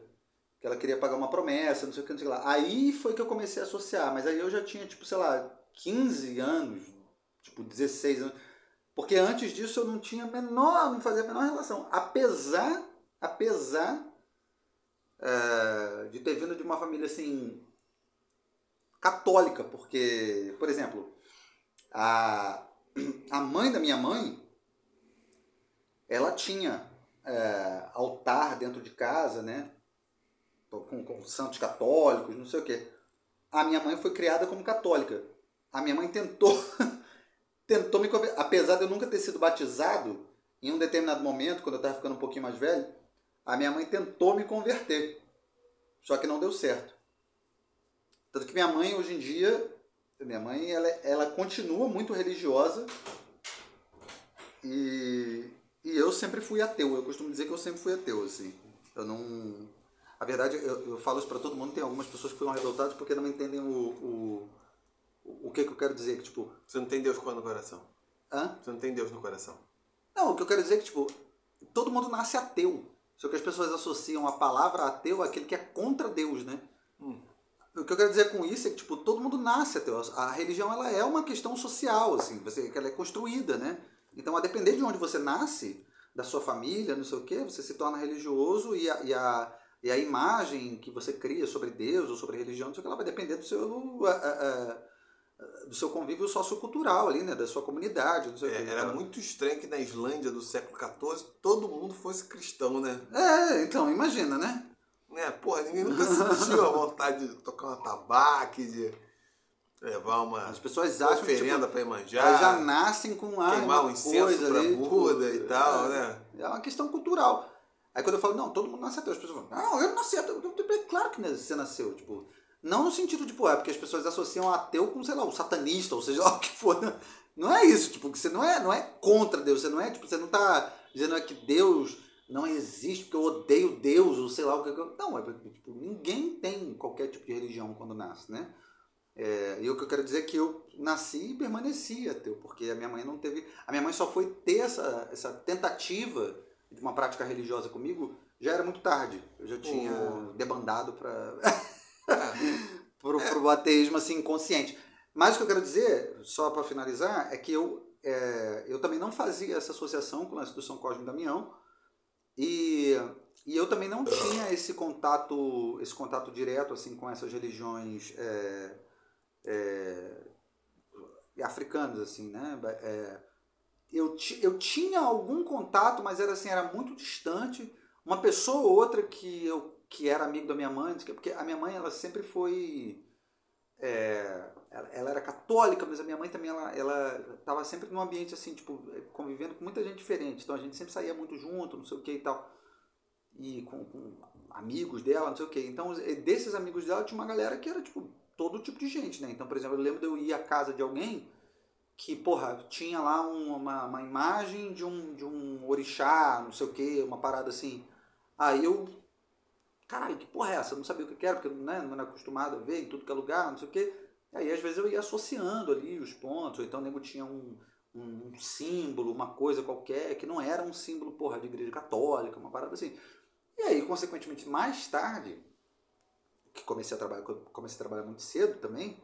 que ela queria pagar uma promessa, não sei o que, não sei o que lá. Aí foi que eu comecei a associar, mas aí eu já tinha, tipo, sei lá, 15 anos, tipo, 16 anos. Porque antes disso eu não tinha menor, não fazia a menor relação. Apesar, apesar é, de ter vindo de uma família assim católica, porque, por exemplo, a, a mãe da minha mãe, ela tinha é, altar dentro de casa, né? Com, com santos católicos, não sei o quê. A minha mãe foi criada como católica. A minha mãe tentou tentou me convencer. Apesar de eu nunca ter sido batizado, em um determinado momento, quando eu estava ficando um pouquinho mais velho, a minha mãe tentou me converter. Só que não deu certo. Tanto que minha mãe, hoje em dia, minha mãe, ela, ela continua muito religiosa e, e eu sempre fui ateu. Eu costumo dizer que eu sempre fui ateu, assim. Eu não... A verdade, eu, eu falo isso para todo mundo, tem algumas pessoas que ficam revoltadas porque não entendem o, o, o que, que eu quero dizer, que tipo... Você não tem Deus no coração. Hã? Você não tem Deus no coração. Não, o que eu quero dizer é que, tipo, todo mundo nasce ateu. Só que as pessoas associam a palavra ateu àquele que é contra Deus, né? Hum. O que eu quero dizer com isso é que, tipo, todo mundo nasce ateu. A religião, ela é uma questão social, assim, você, que ela é construída, né? Então, a depender de onde você nasce, da sua família, não sei o quê, você se torna religioso e a, e a, e a imagem que você cria sobre Deus ou sobre religião, não sei o que, ela vai depender do seu... a- a- a- do seu convívio sociocultural ali, né? Da sua comunidade, É, era Então, muito estranho que na Islândia do século XIV todo mundo fosse cristão, né? É, então, imagina, né? Né? Porra, ninguém nunca sentiu a vontade de tocar uma tabaque, de levar uma As pessoas acham que oferenda tipo, para elas Iemanjá, já nascem com ah, queimar um incenso ali, Buda tipo, e tal, é, né? É uma questão cultural. Aí quando eu falo, não, todo mundo nasce ateu, as pessoas falam, não, eu não nasci ateu. Eu- eu- É claro que você nasceu, tipo. Não no sentido, tipo, é porque as pessoas associam ateu com, sei lá, o satanista, ou seja lá o que for. né? Não é isso, tipo, que você não é, não é contra Deus, você não é, tipo, você não tá dizendo é que Deus não existe porque eu odeio Deus, ou sei lá o que. eu- Não, é tipo, ninguém tem qualquer tipo de religião quando nasce, né? É, e o que eu quero dizer é que eu nasci e permaneci ateu, porque a minha mãe não teve. A minha mãe só foi ter essa, essa tentativa de uma prática religiosa comigo, já era muito tarde. Eu já tinha Oh. debandado para É, pro, pro ateísmo assim, inconsciente. Mas o que eu quero dizer, só para finalizar, é que eu, é, eu também não fazia essa associação com a São Cosme Damião e, e eu também não tinha esse contato esse contato direto assim com essas religiões é, é, africanos, assim, né? É, eu, eu tinha algum contato, mas era assim, era muito distante. Uma pessoa ou outra que eu que era amigo da minha mãe, porque a minha mãe ela sempre foi é, ela, ela, era católica, mas a minha mãe também ela ela estava sempre num ambiente assim, tipo, convivendo com muita gente diferente. Então a gente sempre saía muito junto, não sei o que e tal. E com, com amigos dela, não sei o que. Então desses amigos dela tinha uma galera que era tipo todo tipo de gente, né? Então, por exemplo, eu lembro de eu ir à casa de alguém que, porra, tinha lá uma, uma imagem de um, de um orixá, não sei o que, uma parada assim. Aí eu, caralho, que porra é essa? Eu não sabia o que era, porque né, não era acostumado a ver em tudo que é lugar, não sei o que. Aí às vezes eu ia associando ali os pontos, ou então o nego tinha um, um, um, símbolo, uma coisa qualquer, que não era um símbolo, porra, de igreja católica, uma parada assim. E aí, consequentemente, mais tarde, que comecei a trabalhar, comecei a trabalhar muito cedo também,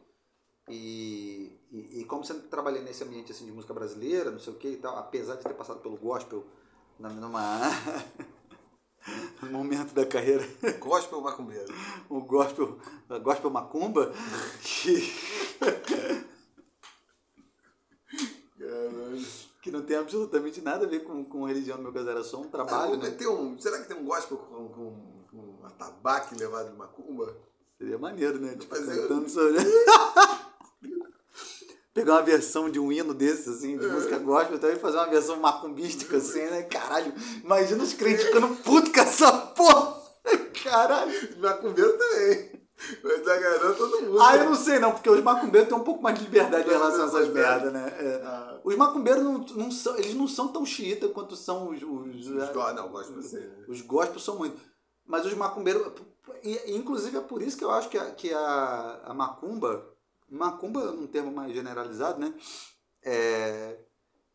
e, e, e, como sempre trabalhei nesse ambiente assim, de música brasileira, não sei o que e tal, apesar de ter passado pelo gospel numa, num momento da carreira. Gospel macumbeiro. o gospel, gospel macumba, que, que não tem absolutamente nada a ver com, com religião no meu caso, era só um trabalho. Ah, né? tem um, será que tem um gospel com, com, com atabaque levado de macumba? Seria maneiro, né? Tipo, cantando sobre... Pegar uma versão de um hino desse, assim, de é. música gospel, também fazer uma versão macumbística, assim, né? Caralho, imagina os crentes ficando putos com essa porra! Caralho! Macumbeiro também. Vai desagarrando todo mundo. Ah, eu não sei não, porque os macumbeiros têm um pouco mais de liberdade em relação a essas merdas, né? É. Ah. Os macumbeiros não, não são, eles não são tão xiita quanto são os. Os, os, go não, gospel os, os gospel são muito. Mas os macumbeiros. Inclusive é por isso que eu acho que a, que a, a macumba. Macumba é um termo mais generalizado, né? É,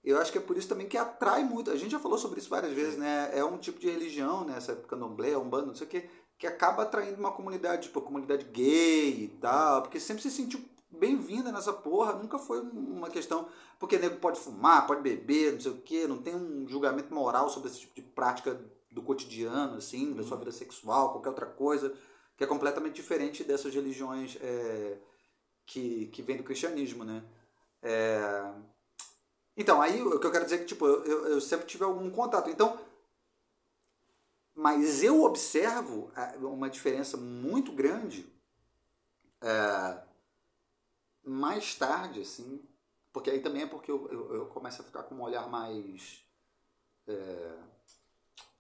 eu acho que é por isso também que atrai muito. A gente já falou sobre isso várias vezes, né? É um tipo de religião, né? Essa candomblé, um bando, não sei o quê, que acaba atraindo uma comunidade, tipo, a comunidade gay e tal, porque sempre se sentiu bem-vinda nessa porra, nunca foi uma questão. Porque nego pode fumar, pode beber, não sei o quê, não tem um julgamento moral sobre esse tipo de prática do cotidiano, assim, da sua vida sexual, qualquer outra coisa, que é completamente diferente dessas religiões é, que, que vêm do cristianismo, né? É... Então, aí o que eu quero dizer é que, tipo, eu, eu sempre tive algum contato. Então, mas eu observo é, uma diferença muito grande é, mais tarde, assim, porque aí também é porque eu, eu, eu começo a ficar com um olhar mais é,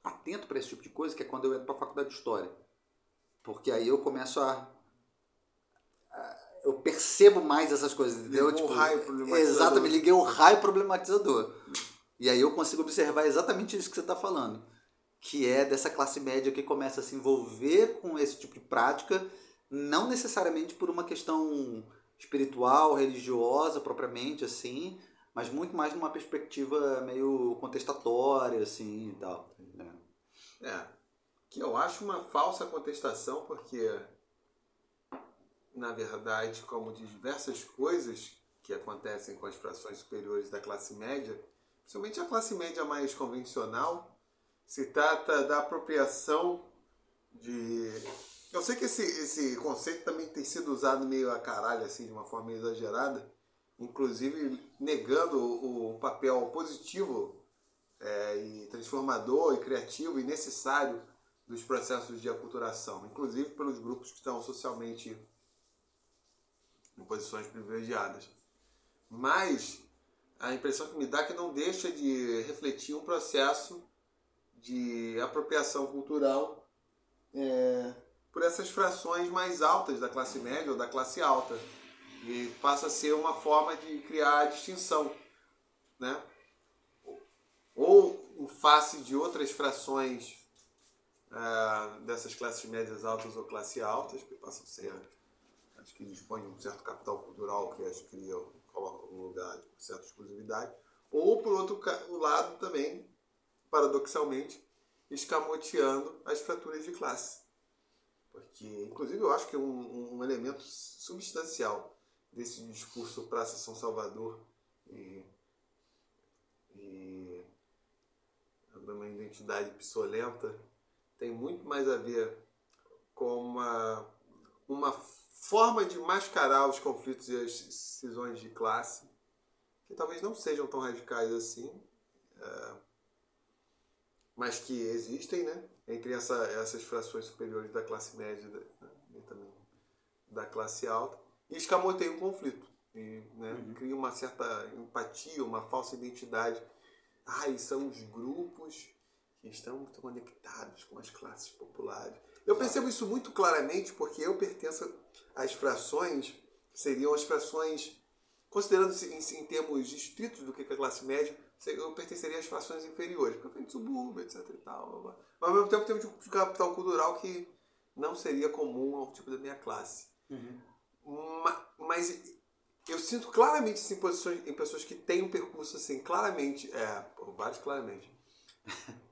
atento para esse tipo de coisa, que é quando eu entro para a faculdade de História. Porque aí eu começo a eu percebo mais essas coisas, entendeu? Ligou tipo, o raio problematizador. Exatamente, liguei o raio problematizador. E aí eu consigo observar exatamente isso que você está falando. Que é dessa classe média que começa a se envolver com esse tipo de prática, não necessariamente por uma questão espiritual, religiosa, propriamente, assim, mas muito mais numa perspectiva meio contestatória, assim, e tal. Né? É, que eu acho uma falsa contestação, porque, na verdade, como de diversas coisas que acontecem com as frações superiores da classe média, principalmente a classe média mais convencional, se trata da apropriação de. Eu sei que esse, esse conceito também tem sido usado meio a caralho, assim, de uma forma exagerada, inclusive negando o, papel positivo é, e transformador e criativo e necessário dos processos de aculturação, inclusive pelos grupos que estão socialmente em posições privilegiadas. Mas a impressão que me dá é que não deixa de refletir um processo de apropriação cultural é, por essas frações mais altas da classe média ou da classe alta e passa a ser uma forma de criar a distinção, né? Ou em face de outras frações uh, dessas classes médias altas ou classe altas, que passam a ser, que dispõem de um certo capital cultural que as criam, colocam no lugar de certa exclusividade, ou por outro lado também, paradoxalmente, escamoteando as fraturas de classe. Porque, inclusive, eu acho que é um, um elemento substancial desse discurso Praça São Salvador e, e uma identidade psolenta tem muito mais a ver com uma, uma forma de mascarar os conflitos e as cisões de classe que talvez não sejam tão radicais assim, é, mas que existem, né? Entre essa, essas frações superiores da classe média né, e também da classe alta, e escamoteiam um conflito. E né, uhum. cria uma certa empatia, uma falsa identidade. Ah, e são os grupos que estão muito conectados com as classes populares. Eu percebo isso muito claramente porque eu pertenço às frações, seriam as frações, considerando em, em termos estritos do que é a classe média, eu pertenceria às frações inferiores, porque eu venho de subúrbio, etc e tal. Mas ao mesmo tempo tem um tipo de capital cultural que não seria comum ao tipo da minha classe. Uhum. Mas eu sinto claramente assim, em, posições, em pessoas que têm um percurso assim, claramente, é, vários claramente,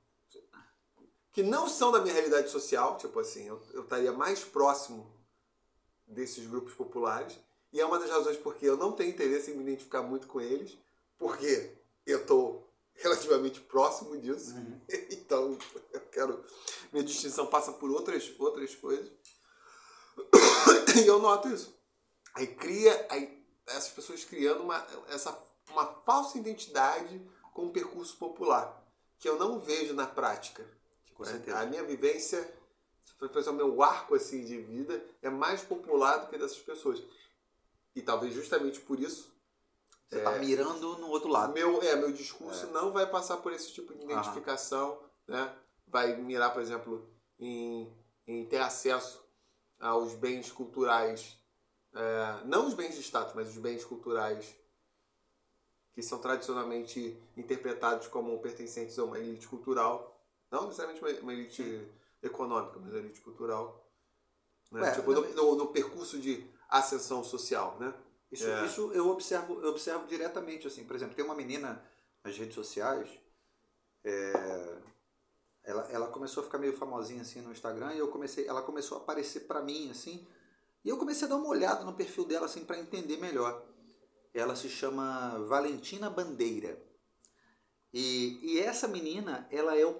que não são da minha realidade social, tipo assim, eu, eu estaria mais próximo desses grupos populares, e é uma das razões porque eu não tenho interesse em me identificar muito com eles, porque eu estou relativamente próximo disso, uhum. então eu quero. Minha distinção passa por outras, outras coisas. E eu noto isso. Aí cria. Aí essas pessoas criando uma, essa, uma falsa identidade com um percurso popular, que eu não vejo na prática. Com certeza. A minha vivência, se for pensar o meu arco assim, de vida, é mais popular do que dessas pessoas. E talvez justamente por isso. Você está é, mirando no outro lado. Meu, é, meu discurso é. não vai passar por esse tipo de identificação. Né? Vai mirar, por exemplo, em, em ter acesso aos bens culturais. É, não os bens de status, mas os bens culturais que são tradicionalmente interpretados como pertencentes a uma elite cultural não necessariamente uma, uma elite Sim. econômica, mas uma elite cultural. Né? Ué, tipo, no, no, no, percurso de ascensão social, né? Isso, é. isso eu observo, eu observo diretamente, assim. Por exemplo, tem uma menina nas redes sociais, é, ela, ela começou a ficar meio famosinha assim no Instagram e eu comecei, ela começou a aparecer para mim assim, e eu comecei a dar uma olhada no perfil dela assim para entender melhor. Ela se chama Valentina Bandeira. E, e essa menina, ela é o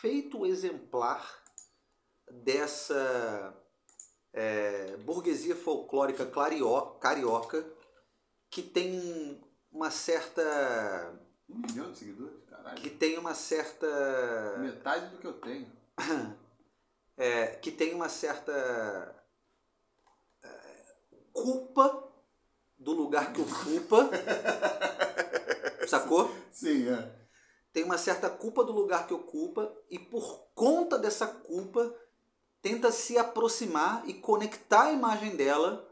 perfeito exemplar dessa é, burguesia folclórica carioca que tem uma certa. Um milhão de seguidores? Caralho. Que tem uma certa. Metade do que eu tenho. É, que tem uma certa é, culpa do lugar que ocupa. Sacou? Sim, é tem uma certa culpa do lugar que ocupa e por conta dessa culpa tenta se aproximar e conectar a imagem dela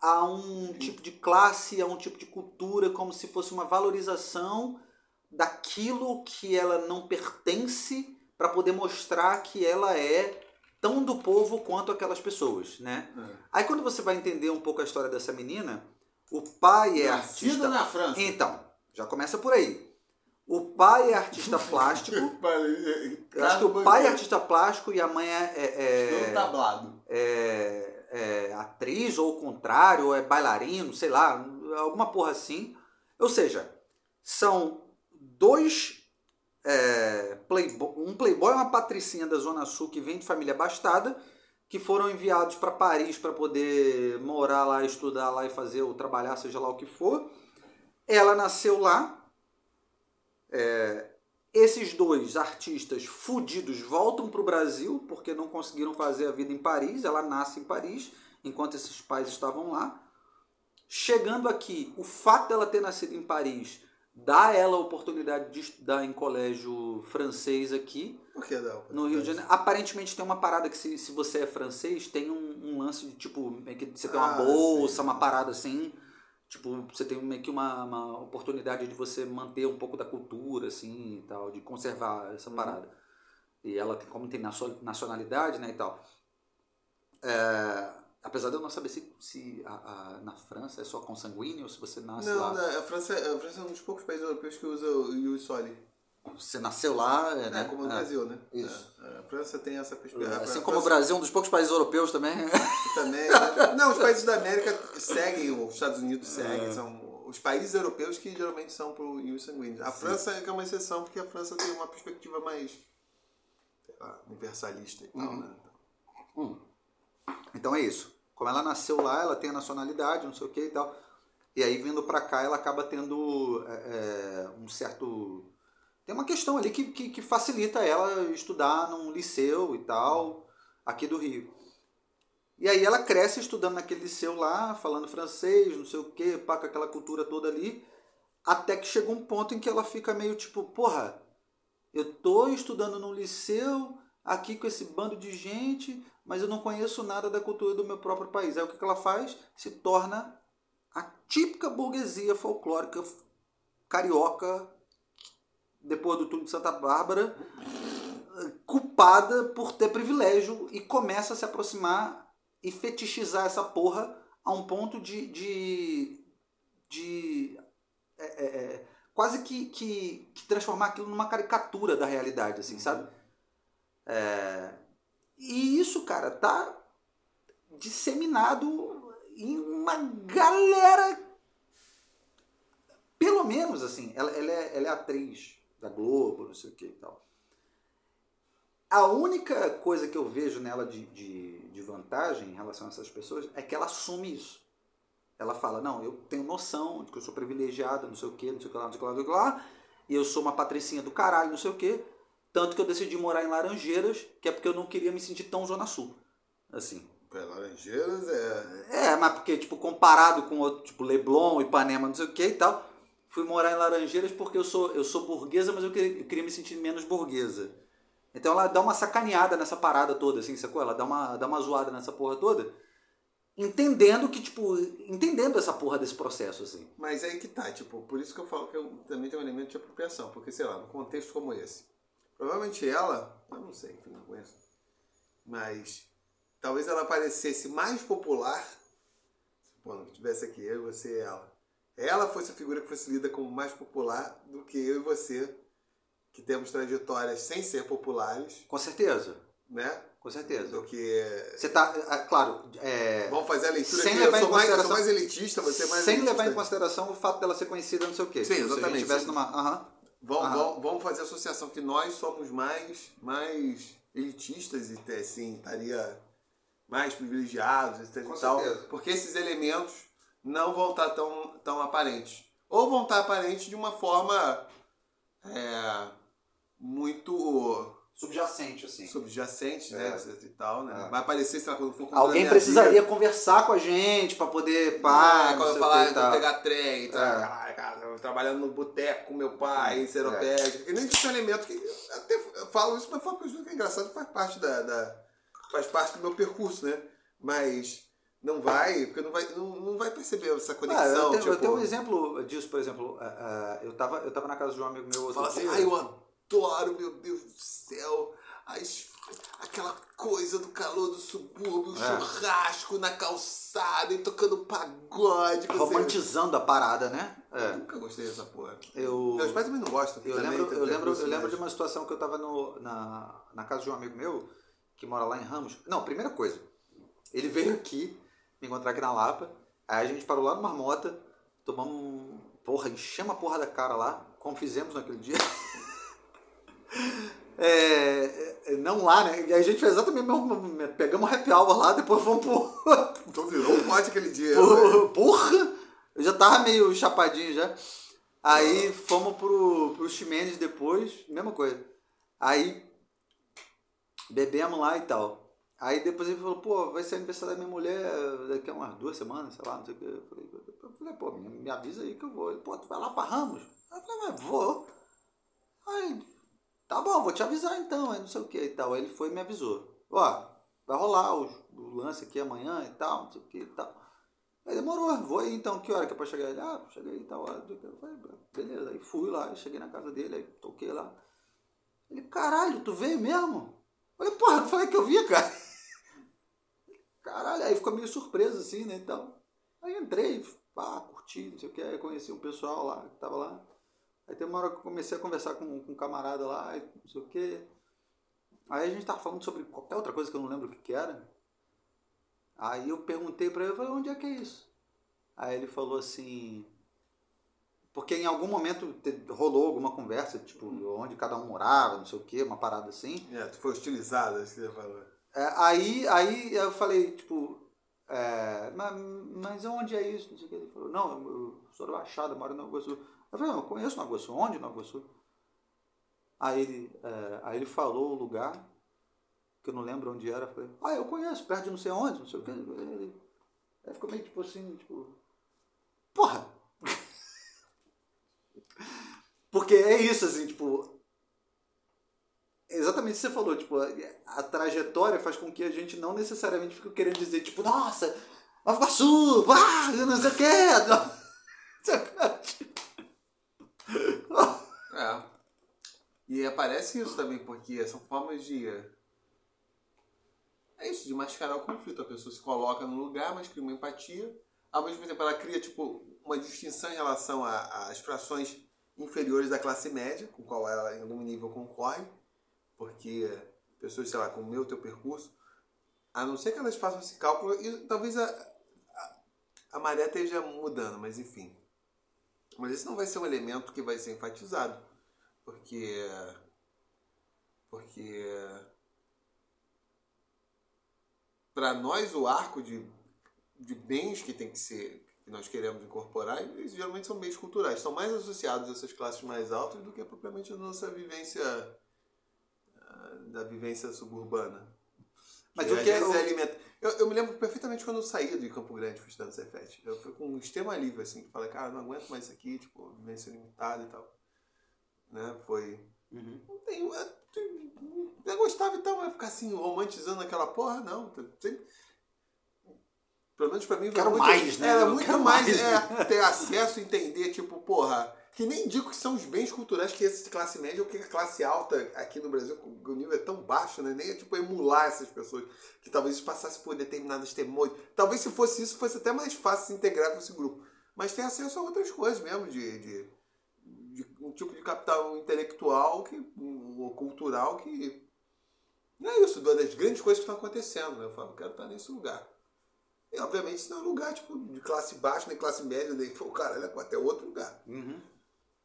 a um tipo de classe, a um tipo de cultura, como se fosse uma valorização daquilo que ela não pertence para poder mostrar que ela é tão do povo quanto aquelas pessoas, né? É. Aí quando você vai entender um pouco a história dessa menina, o pai é Nascida artista. na França. Então, já começa por aí. O pai é artista plástico. Acho que o pai é artista plástico e a mãe é. é, é tablado. É, é atriz, ou o contrário, ou é bailarino, sei lá, alguma porra assim. Ou seja, são dois. É, playboy, um playboy e uma patricinha da Zona Sul que vem de família abastada, que foram enviados para Paris para poder morar lá, estudar lá e fazer ou trabalhar, seja lá o que for. Ela nasceu lá, é, esses dois artistas fudidos voltam para o Brasil porque não conseguiram fazer a vida em Paris. Ela nasce em Paris, enquanto esses pais estavam lá. Chegando aqui, o fato dela ter nascido em Paris dá ela a oportunidade de estudar em colégio francês aqui. Por que não? No Rio de Janeiro. Aparentemente tem uma parada que se, se você é francês, tem um, um lance de tipo, que você tem uma ah, bolsa, sim. uma parada assim. Tipo, você tem meio que uma, uma oportunidade de você manter um pouco da cultura, assim, e tal, de conservar essa uhum. parada. E ela, como tem nacionalidade, né, e tal. É, apesar de eu não saber se, se a, a, na França é só consanguíneo ou se você nasce não, lá. Não, a França, a França é um dos poucos países europeus que usa o Ius Soli. Você nasceu lá, é, né? É, como no é, Brasil, né? Isso. É, a França tem essa perspectiva. Assim como o Brasil, um dos poucos países europeus também. Também. Né? Não, os países da América seguem, os Estados Unidos seguem, é. são os países europeus que geralmente são para o Ius sanguíneos. A Sim. França é, é uma exceção, porque a França tem uma perspectiva mais lá, universalista e tal, uhum. né? Hum. Então é isso. Como ela nasceu lá, ela tem a nacionalidade, não sei o que e tal. E aí, vindo para cá, ela acaba tendo é, é, um certo. Tem uma questão ali que, que, que, facilita ela estudar num liceu e tal, aqui do Rio. E aí ela cresce estudando naquele liceu lá, falando francês, não sei o quê, pá, com aquela cultura toda ali, até que chega um ponto em que ela fica meio tipo, porra, eu tô estudando no liceu, aqui com esse bando de gente, mas eu não conheço nada da cultura do meu próprio país. Aí o que ela faz? Se torna a típica burguesia folclórica carioca, depois do túnel de Santa Bárbara, culpada por ter privilégio e começa a se aproximar e fetichizar essa porra a um ponto de. de, de é, é, é quase que, que, que, transformar aquilo numa caricatura da realidade, assim, sabe? É, e isso, cara, tá disseminado em uma galera. Pelo menos, assim, ela, ela, é, ela é atriz da Globo, não sei o que e tal. A única coisa que eu vejo nela de, de, de, vantagem em relação a essas pessoas é que ela assume isso. Ela fala, não, eu tenho noção de que eu sou privilegiada, não sei o que, não sei o que lá, não sei o que lá, não sei o que lá, e eu sou uma patricinha do caralho, não sei o que, tanto que eu decidi morar em Laranjeiras, que é porque eu não queria me sentir tão Zona Sul. Assim. Laranjeiras é. É, mas porque, tipo, comparado com outro, tipo, Leblon, Ipanema, não sei o que e tal, fui morar em Laranjeiras porque eu sou, eu sou burguesa, mas eu queria, eu queria me sentir menos burguesa. Então ela dá uma sacaneada nessa parada toda, assim, sacou? Ela dá uma, dá uma zoada nessa porra toda. Entendendo que, tipo, entendendo essa porra desse processo, assim. Mas aí que tá, tipo, por isso que eu falo que eu também tenho um elemento de apropriação. Porque, sei lá, num contexto como esse, Provavelmente ela, eu não sei, enfim, não conheço. Mas talvez ela parecesse mais popular. Quando tivesse aqui eu, você e ela. Ela fosse a figura que fosse lida como mais popular do que eu e você, que temos trajetórias sem ser populares. Com certeza. Né? Com certeza. Do que. Você tá. É, claro. É... Vamos fazer a leitura sem. Levar eu, sou mais, eu sou mais elitista, você é mais Sem elitista. levar em consideração o fato dela ser conhecida, não sei o quê. Sim, exatamente. Se a gente tivesse numa. Uhum. Vamos, vamos, vamos fazer associação que nós somos mais, mais elitistas e assim, estaria mais privilegiados etc, e tal. Porque esses elementos não vão estar tão, tão aparentes. Ou vão estar aparentes de uma forma é, muito subjacente, assim. Subjacente, né? É. E tal, né? É. Vai aparecer, sei lá, quando for Alguém precisaria vida. conversar com a gente para poder pá, é, quando eu falar, eu pegar trem, tá? É. Caralho, cara, trabalhando no boteco com meu pai, em Seropédia. É. Nem esse elemento que. Até falo isso, mas foi uma coisa que é engraçado, faz parte da, da, faz parte do meu percurso, né? Mas não vai, porque não vai, não, não vai perceber essa conexão. Ah, eu, tenho, tipo... eu tenho um exemplo disso, por exemplo, uh, uh, eu, tava, eu tava na casa de um amigo meu outro Fala assim, ai, eu adoro, meu Deus do céu, as, aquela coisa do calor do subúrbio, é. churrasco na calçada e tocando pagode. Romantizando a parada, né? É. Nunca gostei dessa porra. Eu... Meus pais também não gostam. Eu lembro, eu, lembro, eu lembro de uma situação que eu tava no, na, na casa de um amigo meu, que mora lá em Ramos. Não, primeira coisa, ele veio aqui, me encontrar aqui na Lapa, aí a gente parou lá no Marmota, tomamos, porra, enchemos a porra da cara lá, como fizemos naquele dia. É, é, não lá, né? E a gente fez exatamente o mesmo movimento. Pegamos um happy hour lá, depois fomos pro. Então virou um pote aquele dia. Por, porra! Eu já tava meio chapadinho já. Aí fomos pro, pro Ximenes depois, mesma coisa. Aí bebemos lá e tal. Aí depois ele falou, pô, vai ser aniversário da minha mulher daqui a umas duas semanas, sei lá, não sei o que. Eu falei, eu falei pô, me, me avisa aí que eu vou. Ele, pô, tu vai lá pra Ramos? Aí eu falei, mas vou. Aí Tá bom, vou te avisar então, aí não sei o que e tal. Aí ele foi e me avisou. Ó, vai rolar o, o lance aqui amanhã e tal, não sei o que e tal. Aí demorou, vou aí então, que hora que é pra chegar? Ele, ah, cheguei e tal hora. Eu falei, beleza, aí fui lá, cheguei na casa dele, aí toquei lá. Ele, caralho, tu veio mesmo? Eu falei, porra, não falei que eu via, cara. Caralho, aí ficou meio surpreso assim, né, então. Aí entrei, pá, curti, não sei o que, aí conheci um pessoal lá que tava lá. Aí tem uma hora que eu comecei a conversar com, com um camarada lá, não sei o quê. Aí a gente tava falando sobre qualquer outra coisa que eu não lembro o que, que era. Aí eu perguntei para ele, eu falei, onde é que é isso? Aí ele falou assim. Porque em algum momento rolou alguma conversa, tipo, onde cada um morava, não sei o quê, uma parada assim. É, tu foi hostilizado, acho que você falou. É, aí, aí eu falei, tipo, é, mas, mas onde é isso? Não sei o que. Ele falou, não, eu sou da Baixada, moro Nova Iguaçu. Eu falei, não, eu conheço Nova Iguaçu. Onde Nova Iguaçu? Aí ele, é, aí ele falou o lugar, que eu não lembro onde era. Eu falei, ah, eu conheço, perto de não sei onde, não sei o que. Ele, aí ficou meio tipo assim, tipo, porra! Porque é isso, assim, tipo, exatamente o que você falou, tipo, a, a, trajetória faz com que a gente não necessariamente fique querendo dizer, tipo, nossa, Nova Iguaçu, ah, não sei o que. É. E aparece isso também, porque são formas de. É isso, de mascarar o conflito. A pessoa se coloca no lugar, mas cria uma empatia. Ao mesmo tempo, ela cria, tipo, uma distinção em relação às frações inferiores da classe média, com qual ela, em algum nível, concorre porque pessoas, sei lá, com o meu teu percurso, a não ser que elas façam esse cálculo, e talvez a, a, a maré esteja mudando, mas enfim. Mas esse não vai ser um elemento que vai ser enfatizado, porque porque para nós o arco de, de bens que tem que ser que nós queremos incorporar, eles geralmente são bens culturais, estão mais associados a essas classes mais altas do que propriamente a nossa vivência da vivência suburbana. Mas que o que é o... alimenta. Eu, eu, me lembro perfeitamente quando eu saí de Campo Grande fui estudando Cefet. Eu fui com um extremo alívio, assim, falei, cara, não aguento mais isso aqui, tipo, vivência limitada e tal. Né? Foi. Uhum. Não tenho. Eu, eu gostava e tal, mas ficar assim, romantizando aquela porra, não. Sempre, pelo menos pra mim, Quero muito, mais, né? Era muito mais, mais é, ter acesso, entender, tipo, porra que nem digo que são os bens culturais que essa classe média ou que a classe alta aqui no Brasil, o nível é tão baixo, né? Nem é tipo emular essas pessoas, que talvez isso passasse por determinadas temores. Talvez se fosse isso, fosse até mais fácil se integrar com esse grupo. Mas tem acesso a outras coisas mesmo, de, de, de um tipo de capital intelectual que, ou cultural que. Não é isso, das grandes coisas que estão acontecendo. Né? Eu falo, quero estar nesse lugar. E obviamente isso não é um lugar tipo, de classe baixa, nem classe média, nem. Pô, caralho, é até outro lugar. Uhum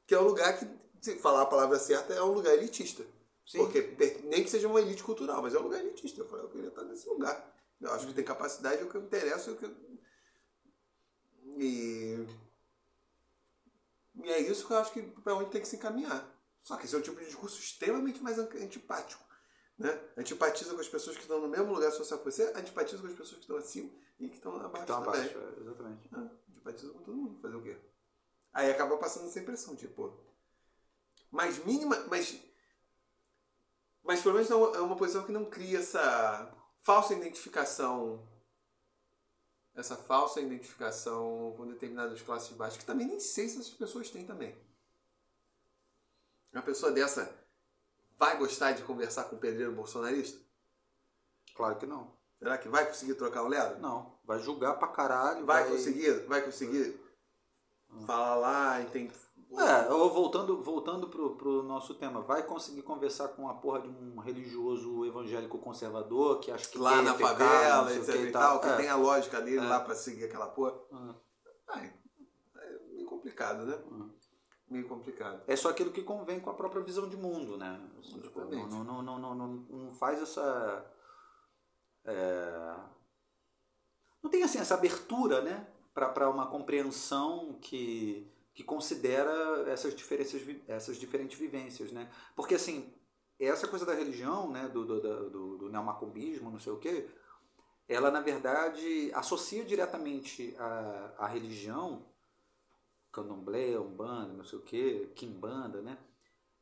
que é um lugar que, se falar a palavra certa, é um lugar elitista. Sim. Porque nem que seja uma elite cultural, mas é um lugar elitista. Eu falei, eu queria estar nesse lugar. Eu acho que tem capacidade, é o que me interessa. É o que... E... e é isso que eu acho que para onde tem que se encaminhar. Só que esse é um tipo de discurso extremamente mais antipático. Né? Antipatiza com as pessoas que estão no mesmo lugar social que você, antipatiza com as pessoas que estão acima e que estão abaixo estão também. Abaixo, é, exatamente. É, antipatiza com todo mundo. Fazer o quê? Aí acaba passando essa impressão, tipo. Mas mínima. Mas. Mas pelo menos é uma posição que não cria essa falsa identificação. Essa falsa identificação com determinadas classes baixas, que também nem sei se essas pessoas têm também. Uma pessoa dessa vai gostar de conversar com o pedreiro bolsonarista? Claro que não. Será que vai conseguir trocar o ledo? Não. Vai julgar pra caralho. Vai, vai... conseguir? Vai conseguir Fala lá e tem. É, ou voltando, voltando pro, pro nosso tema, vai conseguir conversar com a porra de um religioso evangélico conservador que acha que lá na pecar, favela, etc e tal, que é. tem a lógica dele é. lá para seguir aquela porra. Uhum. É, é meio complicado, né? Uhum. Meio complicado. É só aquilo que convém com a própria visão de mundo, né? Tipo, não, não, não, não, não, não faz essa. É... Não tem assim essa abertura, né? Para uma compreensão que, que considera essas diferenças essas diferentes vivências né? Porque assim essa coisa da religião né do do, do, do neomacumbismo não sei o que ela na verdade associa diretamente a, a religião candomblé umbanda não sei o que quimbanda né?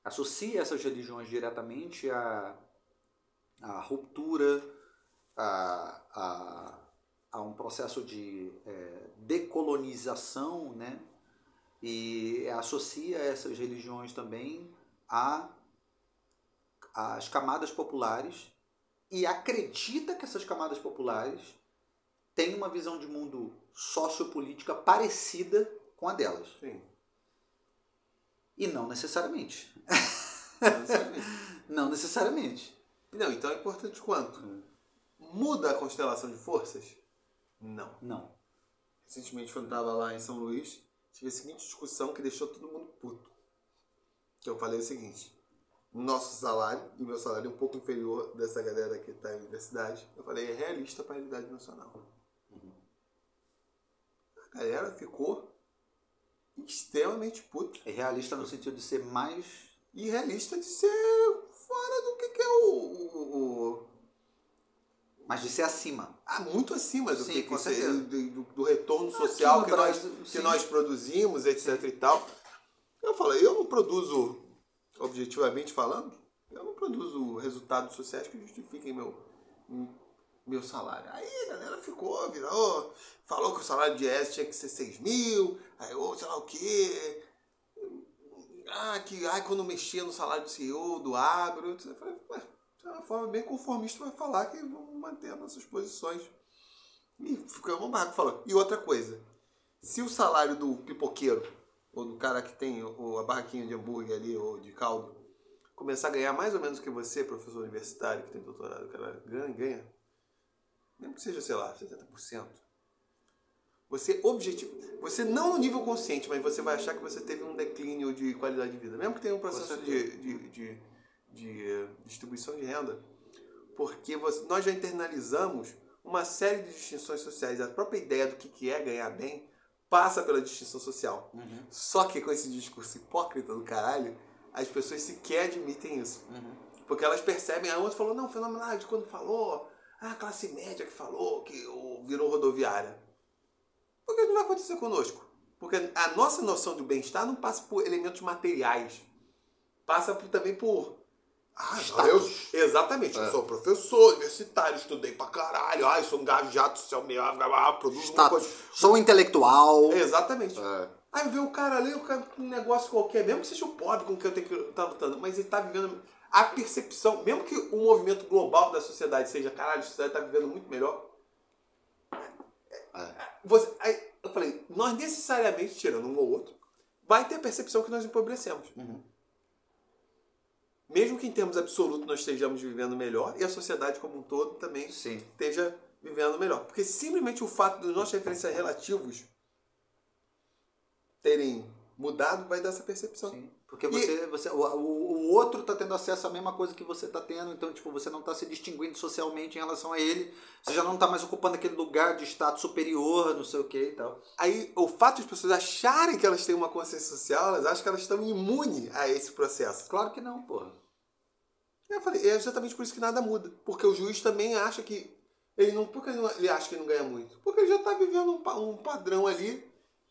Associa essas religiões diretamente a a ruptura a a um processo de é, decolonização, né? E associa essas religiões também a as camadas populares e acredita que essas camadas populares têm uma visão de mundo sociopolítica parecida com a delas. Sim. E não necessariamente. Não necessariamente. não necessariamente. Não, então é importante quanto? Muda a constelação de forças? Não. Não. Recentemente, quando estava lá em São Luís, tive a seguinte discussão que deixou todo mundo puto. Que eu falei o seguinte: nosso salário, e meu salário é um pouco inferior dessa galera que está em universidade, eu falei, é realista para a realidade nacional. Uhum. A galera ficou extremamente puta. É realista no sentido de ser mais. E realista de ser fora do que, que é o, o, o mas de ser acima. Ah, muito acima do Sim, que, que certeza. do, do, do retorno social que, nós, Brasil, que sim. nós produzimos, etc e tal. Eu falei, eu não produzo, objetivamente falando, eu não produzo resultados sociais que justifiquem meu, meu salário. Aí a galera ficou, virou, falou que o salário de ES tinha que ser 6 mil, aí ou sei lá o quê. Ah, que ai, quando mexia no salário do CEO, do agro, eu falei, "Ué, é uma forma bem conformista vai falar que vamos manter nossas posições. E ficou um barraco falando. E outra coisa, se o salário do pipoqueiro, ou do cara que tem o, a barraquinha de hambúrguer ali, ou de caldo, começar a ganhar mais ou menos que você, professor universitário, que tem doutorado, cara ganha, ganha, mesmo que seja, sei lá, 70%, você objetivo, você não no nível consciente, mas você vai achar que você teve um declínio de qualidade de vida, mesmo que tenha um processo de, de, de, de, eh, distribuição de renda, porque você, nós já internalizamos uma série de distinções sociais. A própria ideia do que é ganhar bem passa pela distinção social. Só que com esse discurso hipócrita do caralho, as pessoas sequer admitem isso. Porque elas percebem, a outra falou, não, fenomenal, de quando falou, ah, a classe média que falou que virou rodoviária. Porque não vai acontecer conosco. Porque a nossa noção de bem-estar não passa por elementos materiais. Passa por- também por. Ah, não, eu, exatamente, eu sou professor universitário, estudei pra caralho, eu sou um gajato meio, ah, produzo uma Status. coisa. Sou intelectual. Exatamente. É. Aí vê o cara ali, o cara um negócio qualquer, mesmo que seja o pobre com que eu tenho que estar lutando, mas ele tá vivendo a percepção, mesmo que o movimento global da sociedade seja, caralho, a sociedade tá vivendo muito melhor. Você, aí, eu falei, nós necessariamente, tirando um ou outro, vai ter a percepção que nós empobrecemos. Mesmo que em termos absolutos nós estejamos vivendo melhor e a sociedade como um todo também Sim. esteja vivendo melhor. Porque simplesmente o fato dos nossos referências relativos terem mudado vai dar essa percepção. Sim. Porque E- você, você, o, o, outro tá tendo acesso à mesma coisa que você tá tendo, então tipo, você não tá se distinguindo socialmente em relação a ele, você já não tá mais ocupando aquele lugar de status superior, não sei o que e tal. Aí o fato de as pessoas acharem que elas têm uma consciência social, elas acham que elas estão imunes a esse processo. Claro que não, porra. Eu falei, é exatamente por isso que nada muda. Porque o juiz também acha que. Ele não. Por que ele, não- ele acha que não ganha muito? Porque ele já está vivendo um, um padrão ali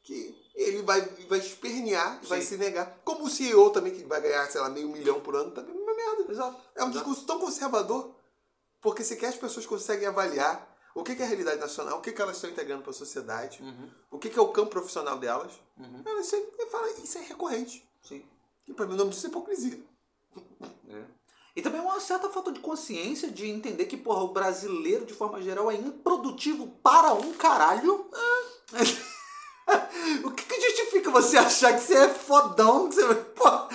que ele vai, vai espernear, vai Sim. se negar. Como o CEO também, que vai ganhar, sei lá, meio milhão por ano, também é uma merda. Exato. É um Exato. discurso tão conservador. Porque sequer as pessoas conseguem avaliar o que é a realidade nacional, o que, que elas estão integrando para a sociedade, Uhum. o que, é o campo profissional delas. Elas sempre falam, isso é recorrente. Sim. E para mim o nome disso é hipocrisia. E também uma certa falta de consciência de entender que, porra, o brasileiro, de forma geral, é improdutivo para um caralho. o que, que justifica você achar que você é fodão? Que você, porra,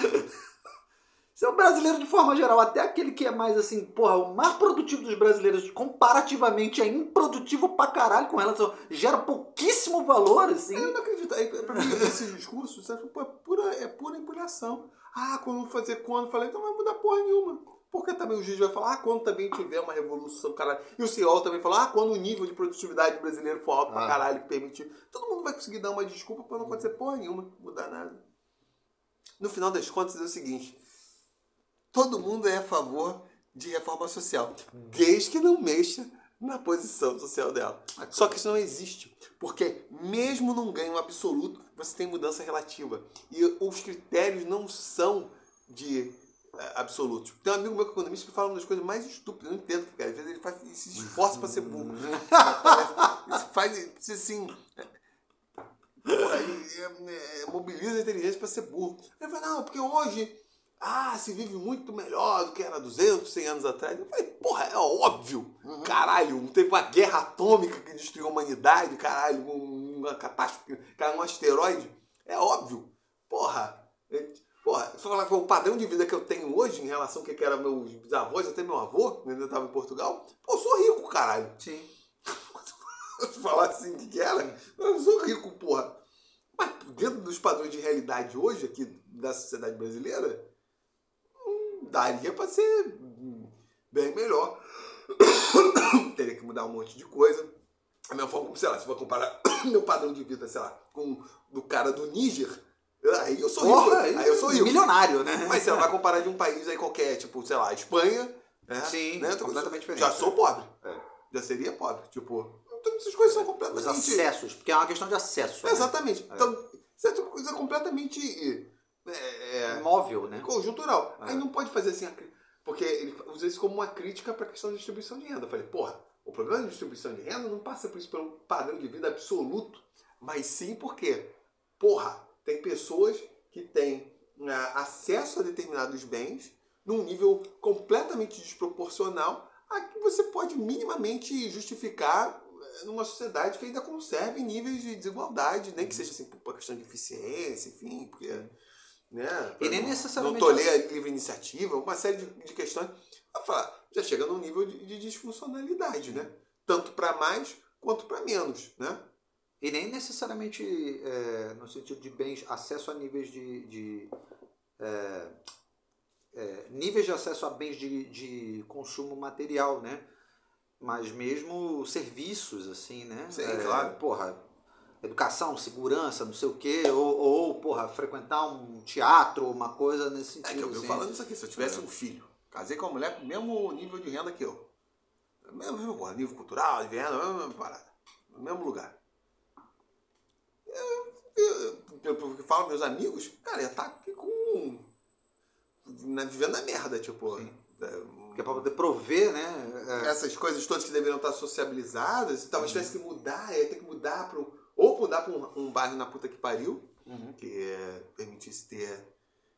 você é um brasileiro de forma geral, até aquele que é mais assim, porra, o mais produtivo dos brasileiros, comparativamente, é improdutivo pra caralho com relação. gera pouquíssimo valor, assim. Eu não acredito. Aí, pra mim, esse discurso é, pura, é pura empolhação. Ah, quando fazer quando? Falei, então não vai mudar porra nenhuma. Porque também o juiz vai falar, ah, quando também tiver uma revolução, caralho. E o CEO também falou, ah, quando o nível de produtividade brasileiro for alto pra Ah. caralho, que permitir. Todo mundo vai conseguir dar uma desculpa pra não acontecer porra nenhuma, mudar nada. No final das contas é o seguinte: todo mundo é a favor de reforma social, desde que não mexa na posição social dela. Só que isso não existe, porque mesmo num ganho absoluto, você tem mudança relativa. E os critérios não são de absolutos. Tem um amigo meu que é economista que fala uma das coisas mais estúpidas, eu não entendo, cara. Às vezes ele, faz, ele se esforça para ser burro. Ele faz assim. É, é, mobiliza a inteligência para ser burro. Ele fala, não, porque hoje ah, se vive muito melhor do que era 200, 100 anos atrás. Eu falei, porra, é óbvio. Caralho, teve uma guerra atômica que destruiu a humanidade, caralho, um- uma catástrofe, um asteroide. É óbvio. Porra. Porra, se eu falar que o padrão de vida que eu tenho hoje em relação ao que era meus bisavós, até meu avô, quando eu estava em Portugal, pô, eu sou rico, caralho. Sim. Falar assim o que, era, eu sou rico, porra. Mas dentro dos padrões de realidade hoje, aqui da sociedade brasileira, hum, daria pra ser bem melhor. Teria que mudar um monte de coisa. A mesma forma sei lá, se for comparar meu padrão de vida, sei lá, com do cara do Níger, aí eu sou Porra, rico. Aí eu sou rico. Milionário, né? Mas você vai comparar de um país aí qualquer, tipo, sei lá, Espanha, né? Sim, né? completamente diferente. Já sou pobre. É. Já seria pobre. Tipo, então essas coisas são Os completamente. acessos, porque é uma questão de acesso. né? Exatamente. Então, isso é uma coisa completamente é, é, Móvel, né? conjuntural. É. Aí não pode fazer assim, porque ele usa isso como uma crítica para a questão da distribuição de renda. Eu falei, porra, o problema da distribuição de renda não passa por isso pelo padrão de vida absoluto, mas sim porque, porra, tem pessoas que têm né, acesso a determinados bens num nível completamente desproporcional a que você pode minimamente justificar eh, numa sociedade que ainda conserve níveis de desigualdade, nem que seja assim por questão de eficiência, enfim, porque né? E nem não- necessariamente- Não tolher a livre iniciativa, uma série de, de questões. Eu falar, já chega num nível de, de disfuncionalidade, né? Tanto para mais quanto para menos, né? E nem necessariamente é, no sentido de bens, acesso a níveis de. de é, é, níveis de acesso a bens de, de consumo material, né? Mas mesmo serviços, assim, né? Sim, É, claro. Porra, educação, segurança, não sei o quê, ou, ou, porra, frequentar um teatro, uma coisa nesse É sentido. que eu vivo assim. falando isso aqui. Se eu tivesse É. um filho, casei com uma mulher com o mesmo nível de renda que eu. Mesmo, mesmo nível cultural, de renda, mesma parada. No mesmo lugar. Pelo que falam meus amigos, cara, ia estar aqui com. na- vivendo na merda, tipo. É, Que é pra poder prover, né? É, essas coisas todas que deveriam estar sociabilizadas, talvez tivesse que mudar, ia ter que mudar para ou mudar para um, um bairro na puta que pariu, Uhum. que é, permitisse ter.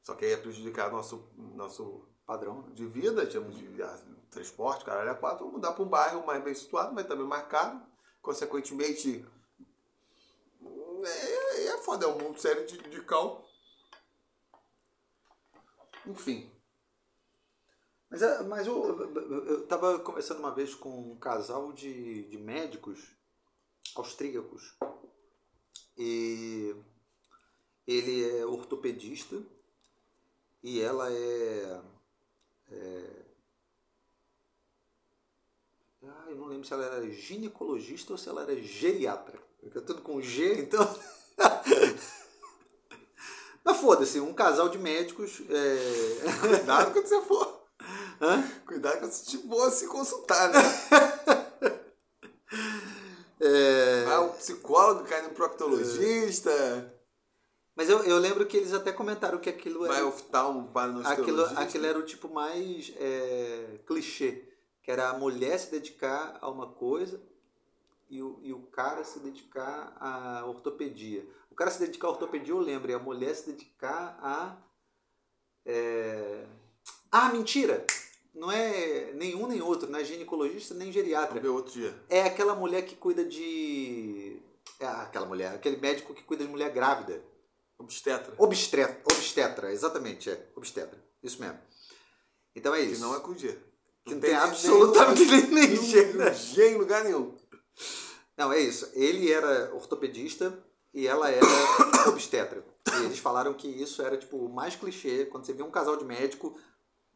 Só que aí ia prejudicar nosso, nosso padrão. né? de vida, tínhamos de ah, transporte, caralho, é quatro, ou mudar para um bairro mais bem situado, mas também mais caro. Consequentemente, é, é foda, é um sério de, de cal. Enfim. Mas, é- mas eu, eu, eu tava conversando uma vez com um casal de, de médicos austríacos. E ele é ortopedista e ela é. é ah, eu não lembro se ela era ginecologista ou se ela era geriatra. Fica tudo com G, então. Mas foda-se, um casal de médicos. É... Cuidado quando você for. Hã? Cuidado quando você for se consultar, né? É... Vai um psicólogo, cai no proctologista, Mas eu, eu lembro que eles até comentaram que aquilo vai era, oftalmo para aquilo, aquilo era o tipo mais é, clichê. Que era a mulher se dedicar a uma coisa e o, e o cara se dedicar à ortopedia. O cara se dedicar à ortopedia, eu lembro, e a mulher se dedicar a. é, Ah, mentira! Não é nenhum nem outro, não é ginecologista nem geriatra. Vamos ver outro dia. É aquela mulher que cuida de. É aquela mulher, aquele médico que cuida de mulher grávida. Obstetra. Obstetra, obstetra, exatamente, é. Obstetra. Isso mesmo. Então é Que isso. não é com G. Que não tem absolutamente nem- nem G, né? G em lugar nenhum. Não, é isso. Ele era ortopedista e ela era obstetra. E eles falaram que isso era, tipo, o mais clichê. Quando você vê um casal de médico,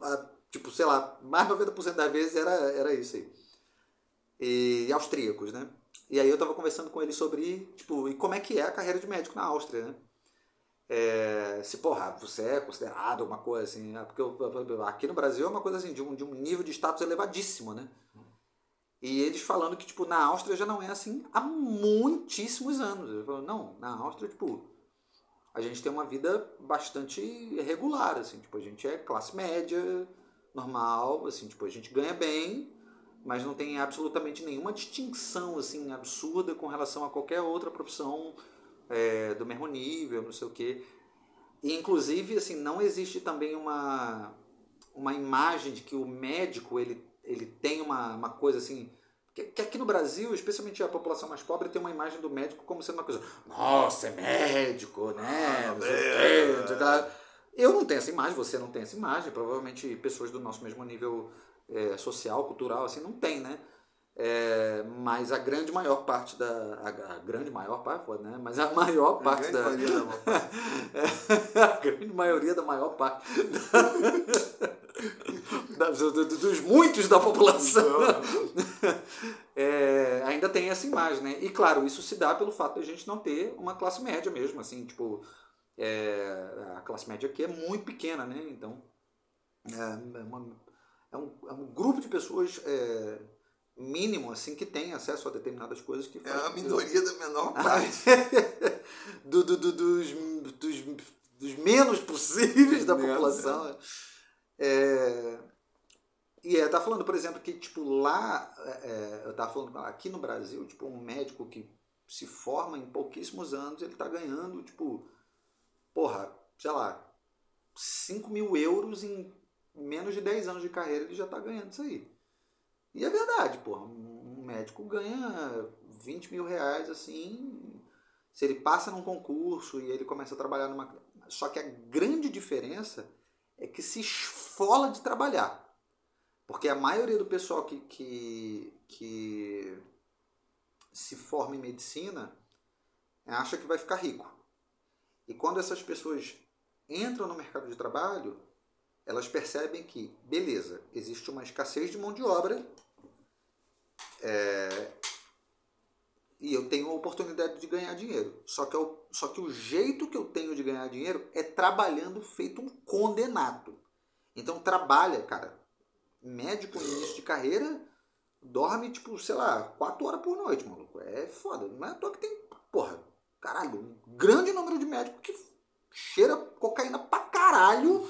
ah, tipo, sei lá, mais de 90% das vezes era, era isso aí. E austríacos, né? E aí eu tava conversando com ele sobre, tipo, e como é que é a carreira de médico na Áustria, né? É, se, porra, você é considerado uma coisa assim, ah, porque eu- aqui no Brasil é uma coisa assim, de um, de um nível de status elevadíssimo, né? E eles falando que, tipo, na Áustria já não é assim há muitíssimos anos. Ele falou, não, na Áustria, tipo, a gente tem uma vida bastante regular, assim, tipo, a gente é classe média, normal, assim, tipo, a gente ganha bem, mas não tem absolutamente nenhuma distinção, assim, absurda com relação a qualquer outra profissão é, do mesmo nível, não sei o quê. E, inclusive, assim, não existe também uma, uma imagem de que o médico, ele, ele tem uma, uma coisa, assim... Que, que aqui no Brasil, especialmente a população mais pobre, tem uma imagem do médico como sendo uma coisa... Nossa, é médico, né? Lá." Eu não tenho essa imagem, você não tem essa imagem. Provavelmente pessoas do nosso mesmo nível é, social, cultural, assim, não tem, né? É, mas a grande maior parte da. A, a grande maior parte, né? Mas a maior parte da. grande maioria da maior a grande maioria da maior parte. dos muitos da população, é, ainda tem essa imagem, né? E claro, isso se dá pelo fato de a gente não ter uma classe média mesmo, assim, tipo, é, a classe média aqui é muito pequena, né? Então, é, é uma, é, um, é um grupo de pessoas é, mínimo, assim, que tem acesso a determinadas coisas que É a minoria da menor parte. do, do, do, dos, dos, dos menos possíveis da população. É, e é, tá falando, por exemplo, que tipo lá, é, eu tava falando aqui no Brasil, tipo um médico que se forma em pouquíssimos anos, ele tá ganhando, tipo, porra, sei lá, 5 mil euros em menos de 10 anos de carreira, ele já tá ganhando isso aí. E é verdade, porra, um médico ganha 20 mil reais assim, se ele passa num concurso e ele começa a trabalhar numa. Só que a grande diferença é que se esfola de trabalhar. Porque a maioria do pessoal que, que, que se forma em medicina acha que vai ficar rico. E quando essas pessoas entram no mercado de trabalho, elas percebem que, beleza, existe uma escassez de mão de obra é, e eu tenho a oportunidade de ganhar dinheiro. Só que, eu, só que o jeito que eu tenho de ganhar dinheiro é trabalhando feito um condenado. Então trabalha, cara. Médico no início de carreira dorme, tipo, sei lá, 4 horas por noite, maluco. É foda. Não é à toa que tem, porra, caralho, um grande número de médicos que cheira cocaína pra caralho.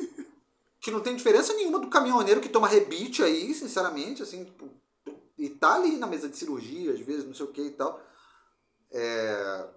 que não tem diferença nenhuma do caminhoneiro que toma rebite aí, sinceramente, assim, tipo, e tá ali na mesa de cirurgia, às vezes, não sei o que e tal. É...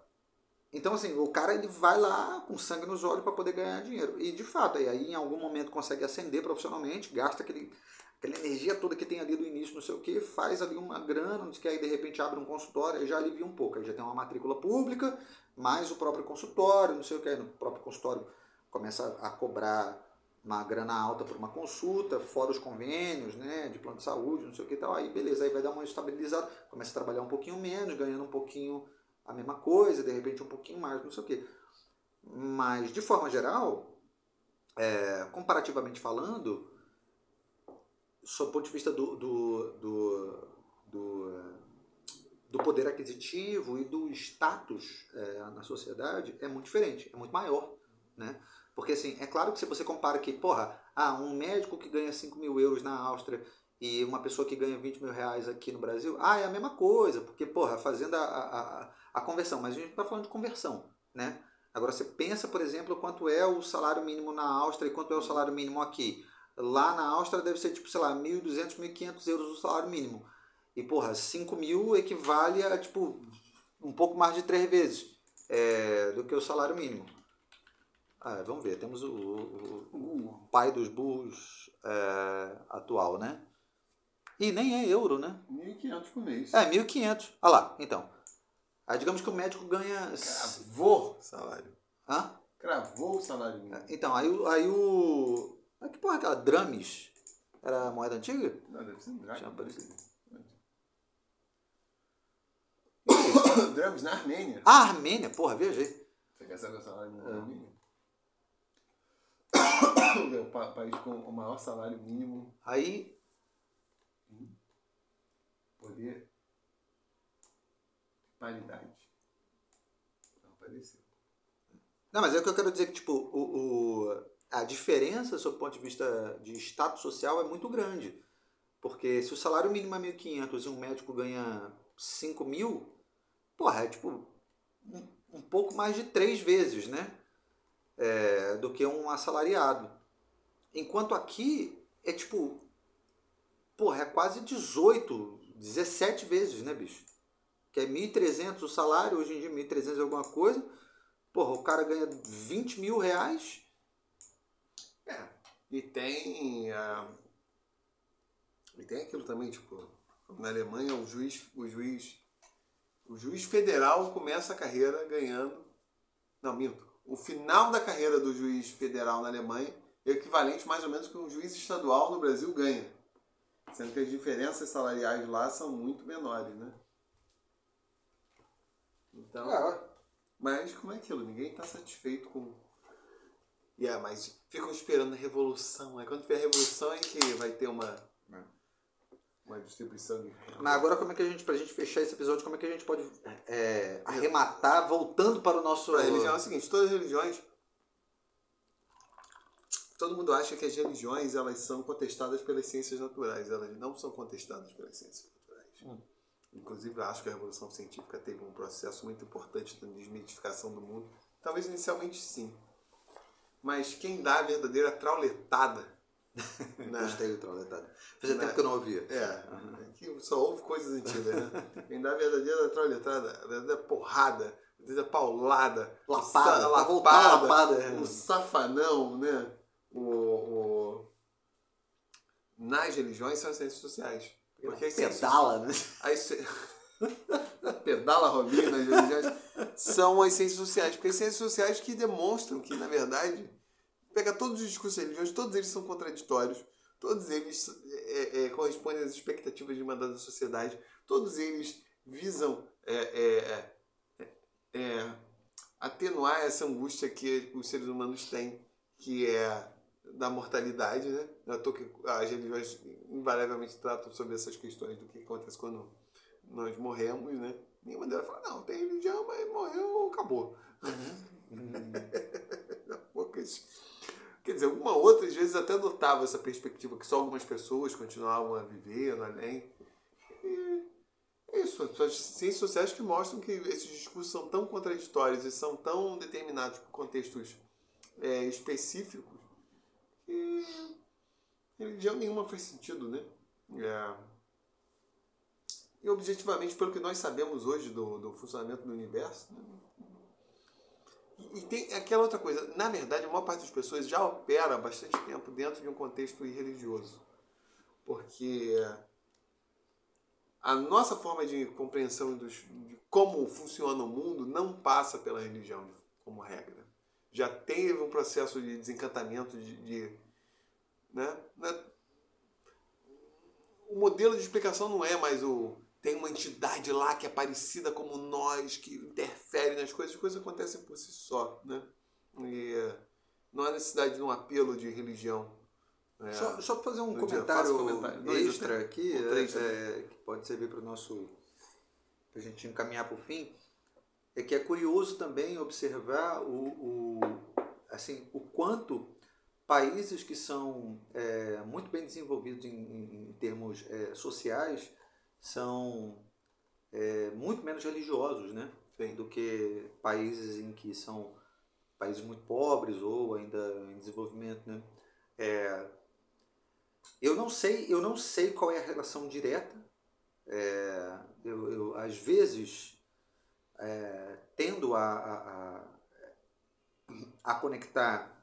Então, assim, o cara ele vai lá com sangue nos olhos para poder ganhar dinheiro. E de fato, aí em algum momento consegue ascender profissionalmente, gasta aquele, aquela energia toda que tem ali do início, não sei o que, faz ali uma grana, não sei o que, aí de repente abre um consultório, aí já alivia um pouco. Aí já tem uma matrícula pública, mais o próprio consultório, não sei o que, aí no próprio consultório começa a cobrar uma grana alta por uma consulta, fora os convênios, né, de plano de saúde, não sei o que e tal, aí beleza, aí vai dar uma estabilizada, começa a trabalhar um pouquinho menos, ganhando um pouquinho a mesma coisa, de repente um pouquinho mais, não sei o que. Mas, de forma geral, é, comparativamente falando, sob o ponto de vista do, do, do, do, do poder aquisitivo e do status é, na sociedade, é muito diferente, é muito maior, né? Porque, assim, é claro que se você compara que, porra, ah, um médico que ganha 5 mil euros na Áustria e uma pessoa que ganha 20 mil reais aqui no Brasil, ah, é a mesma coisa, porque, porra, fazendo a, a, a conversão, mas a gente está falando de conversão, né? Agora, você pensa, por exemplo, quanto é o salário mínimo na Áustria e quanto é o salário mínimo aqui. Lá na Áustria deve ser, tipo, sei lá, 1.200, 1.500 euros o salário mínimo. E, porra, 5 mil equivale a, tipo, um pouco mais de três vezes é, do que o salário mínimo. Ah, vamos ver, temos o, o, o pai dos burros é, atual, né? E nem é euro, né? 1.500 por mês. É, 1.500. Olha lá, então. Aí digamos que o médico ganha... Cravou salário. Hã? Cravou o salário mínimo. Então, aí, aí o... Mas que porra é aquela? Drames? Era moeda antiga? Não, deve ser um dracma. Drames na Armênia. Ah, Armênia, porra, viajei. Você quer saber o salário mínimo É. o pa- país com o maior salário mínimo Aí, poder paridade. Não apareceu. Não, mas é o que eu quero dizer que, tipo, o, o- a diferença, sob o ponto de vista de status social, é muito grande. Porque se o salário mínimo é 1.500 e um médico ganha 5 mil, porra, é tipo um, um pouco mais de três vezes, né? É, do que um assalariado. Enquanto aqui é tipo, porra, é quase 18, 17 vezes, né, bicho? Que é 1.300 o salário, hoje em dia 1.300 é alguma coisa. Porra, o cara ganha 20 mil reais. É. E tem. ah, e tem aquilo também, tipo, na Alemanha o juiz, o juiz. O juiz federal começa a carreira ganhando. Não, minto. O final da carreira do juiz federal na Alemanha é equivalente mais ou menos que um juiz estadual no Brasil ganha. Sendo que as diferenças salariais lá são muito menores, né? Então. Mas como é aquilo? Ninguém está satisfeito com. E é, mas ficam esperando a revolução. Aí quando tiver a revolução é que vai ter uma, uma distribuição de. Mas agora como é que a gente, pra gente fechar esse episódio, como é que a gente pode é, arrematar voltando para o nosso. A religião é o seguinte, todas as religiões. Todo mundo acha que as religiões elas são contestadas pelas ciências naturais. Elas não são contestadas pelas ciências naturais. Hum. Inclusive, eu acho que a Revolução Científica teve um processo muito importante na desmitificação do mundo. Talvez inicialmente sim. Mas quem dá a verdadeira trauletada. Na- Gostei do trauletado. Fazia Né? tempo que eu não ouvia. É, que só houve coisas antigas, né? Quem dá a verdadeira trauletada, a verdadeira porrada, a verdadeira paulada, Lapada, sa- pra voltar a lapada. um safanão, né? O, o- Nas religiões são as ciências sociais. Porque as ciências- Pedala, né? as pedala Robinho nas religiões são as ciências sociais. Porque as ciências sociais que demonstram que, na verdade, pega todos os discursos religiosos, todos eles são contraditórios, todos eles é, é, correspondem às expectativas de mandar da sociedade, todos eles visam é, é, é, é, atenuar essa angústia que os seres humanos têm, que é da mortalidade, né? À toa que as religiões invariavelmente tratam sobre essas questões do que acontece quando nós morremos, né? Nenhuma delas fala, não, tem religião, mas morreu, acabou. Poucas. Quer dizer, uma outra, às vezes, até adotava essa perspectiva que só algumas pessoas continuavam a viver no além. E é isso, são as ciências sociais que mostram que esses discursos são tão contraditórios e são tão determinados por contextos é, específicos que religião nenhuma faz sentido, né? É. E objetivamente, pelo que nós sabemos hoje do, do funcionamento do universo, né? E, tem aquela outra coisa, na verdade, a maior parte das pessoas já opera há bastante tempo dentro de um contexto irreligioso. Porque a nossa forma de compreensão dos, de como funciona o mundo não passa pela religião como regra. Já teve um processo de desencantamento, de, de né? Né? O modelo de explicação não é mais o tem uma entidade lá que é parecida como nós, que interfere nas coisas, as coisas acontecem por si só, né? E não há necessidade de um apelo de religião. É, Só, só fazer um comentário, comentário. Extra né? aqui, é, é, que pode servir para o nosso. para a gente encaminhar para o fim, é que é curioso também observar o, o, assim, o quanto países que são é, muito bem desenvolvidos em, em- em termos é, sociais são é, muito menos religiosos, né? Sim. do que países em que são países muito pobres ou ainda em desenvolvimento, né? É, eu não sei, eu não sei qual é a relação direta. É, eu, eu, às vezes é, tendo a, a, a, a conectar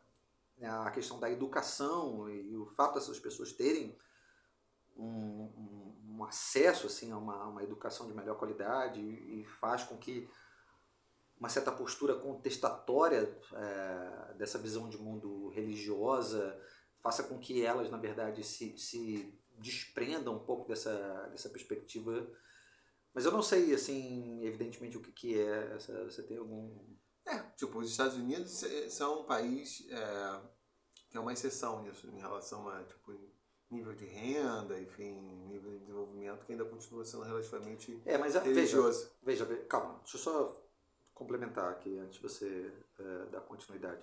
né, a questão da educação e o fato dessas pessoas terem um, um, acesso assim a uma, uma educação de melhor qualidade e, e faz com que uma certa postura contestatória é, dessa visão de mundo religiosa faça com que elas, na verdade, se, se desprendam um pouco dessa, dessa perspectiva. Mas eu não sei, assim, evidentemente, o que, que é. Essa, você tem algum. É, tipo, os Estados Unidos é- são um país é, que é uma exceção nisso, em relação a tipo, nível de renda, enfim, nível de desenvolvimento, que ainda continua sendo relativamente É, mas a, veja, religioso. veja, ve- calma, deixa eu só complementar aqui antes de você é, dar continuidade.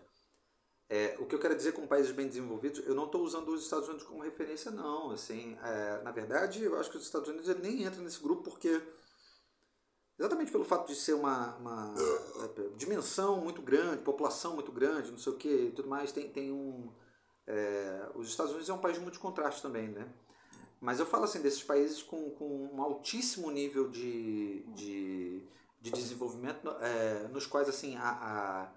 É, o que eu quero dizer com países bem desenvolvidos, eu não estou usando os Estados Unidos como referência, não. Assim, é, na verdade, eu acho que os Estados Unidos ele nem entra nesse grupo porque exatamente pelo fato de ser uma, uma é, dimensão muito grande, população muito grande, não sei o que e tudo mais, tem, tem um. É, os Estados Unidos é um país de muitos contrastes também, né? Mas eu falo assim, desses países com, com um altíssimo nível de, de, de desenvolvimento, é, nos quais assim, a, a-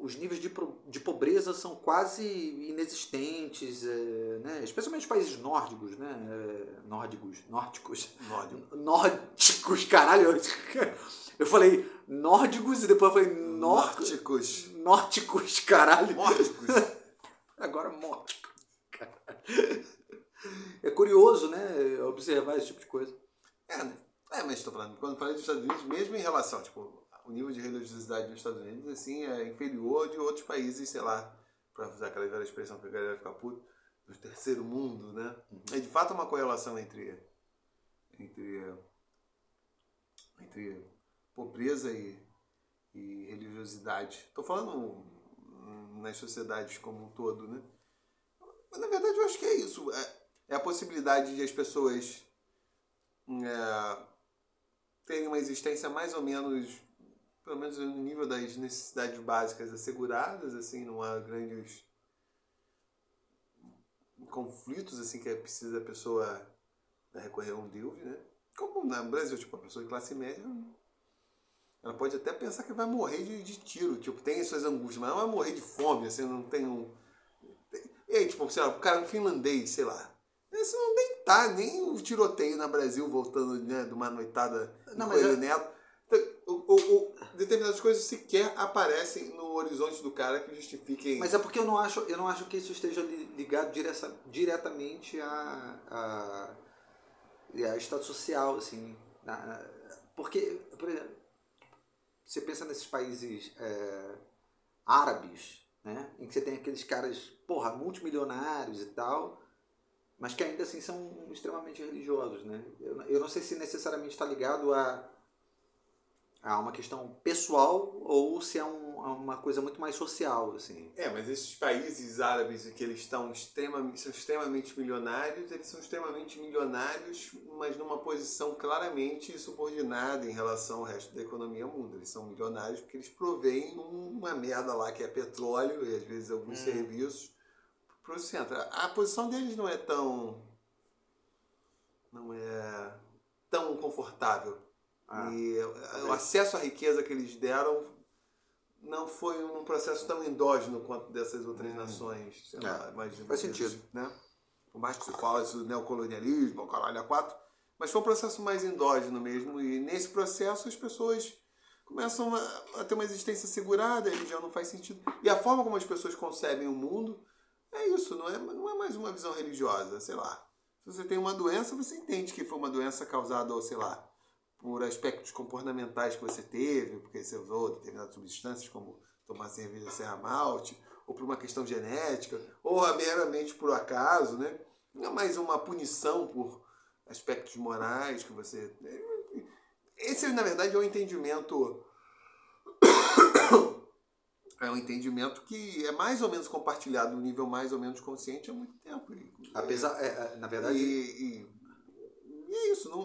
os níveis de, de pobreza são quase inexistentes, é, né? especialmente os países nórdicos, né? É, nórdicos, nórdicos, Nórdico. nórdicos, caralho. Eu falei nórdicos e depois eu falei Nórticos. nórdicos, caralho. Nórdicos. Agora mórtico. É curioso, né? Observar esse tipo de coisa. É, né? É, mas estou falando, quando eu falei dos Estados Unidos, mesmo em relação, tipo, o nível de religiosidade nos Estados Unidos assim é inferior de outros países, sei lá, para usar aquela velha expressão que a galera fica puta, do terceiro mundo, né? Uhum. É de fato uma correlação entre entre entre pobreza e, e religiosidade. Estou falando nas sociedades como um todo, né? Mas na verdade eu acho que é isso. É, é a possibilidade de as pessoas é, terem uma existência mais ou menos, pelo menos no nível das necessidades básicas asseguradas, assim, não há grandes conflitos assim que é precisa a pessoa recorrer a um Deus, né? Como no Brasil, tipo, a pessoa de classe média ela pode até pensar que vai morrer de, de tiro, tipo, tem suas angústias, mas não vai morrer de fome, assim, não tem um. E aí, tipo, sei lá, o cara finlandês, sei lá. Esse não nem tá, nem o tiroteio na Brasil voltando né, de uma noitada não, mas é... Neto. Então, o, o, o, determinadas coisas sequer aparecem no horizonte do cara que justifiquem. Mas é porque eu não acho, eu não acho que isso esteja ligado direta, diretamente a, a, a estado social, assim. Na, porque, por exemplo, você pensa nesses países é, árabes, né? Em que você tem aqueles caras, porra, multimilionários e tal, mas que ainda assim são extremamente religiosos, né? Eu, eu não sei se necessariamente está ligado a, a uma questão pessoal ou se é um, uma coisa muito mais social, assim. É, mas esses países árabes que eles estão extremamente, são extremamente milionários, eles são extremamente milionários, mas numa posição claramente subordinada em relação ao resto da economia mundo. Eles são milionários porque eles proveem uma merda lá que é petróleo e às vezes alguns hum. serviços para o centro. A posição deles não é tão não é tão confortável. Ah, e o acesso à riqueza que eles deram não foi um processo tão endógeno quanto dessas outras hum. nações, sei é, lá, mais Faz sentido. Né? Por mais que se fale isso do neocolonialismo, o caralho a quatro, mas foi um processo mais endógeno mesmo, e nesse processo as pessoas começam a, a ter uma existência segurada, a religião não faz sentido. E a forma como as pessoas concebem o mundo é isso, não é, não é mais uma visão religiosa, sei lá. Se você tem uma doença, você entende que foi uma doença causada, sei lá, por aspectos comportamentais que você teve, porque você usou determinadas substâncias, como tomar cerveja serra malte, ou por uma questão genética, ou meramente por acaso, né? Não é mais uma punição por aspectos morais que você. Esse, na verdade, é um entendimento. É um entendimento que é mais ou menos compartilhado no nível mais ou menos consciente há muito tempo. Apesar, é, é, na verdade. E, e, e é isso. Não,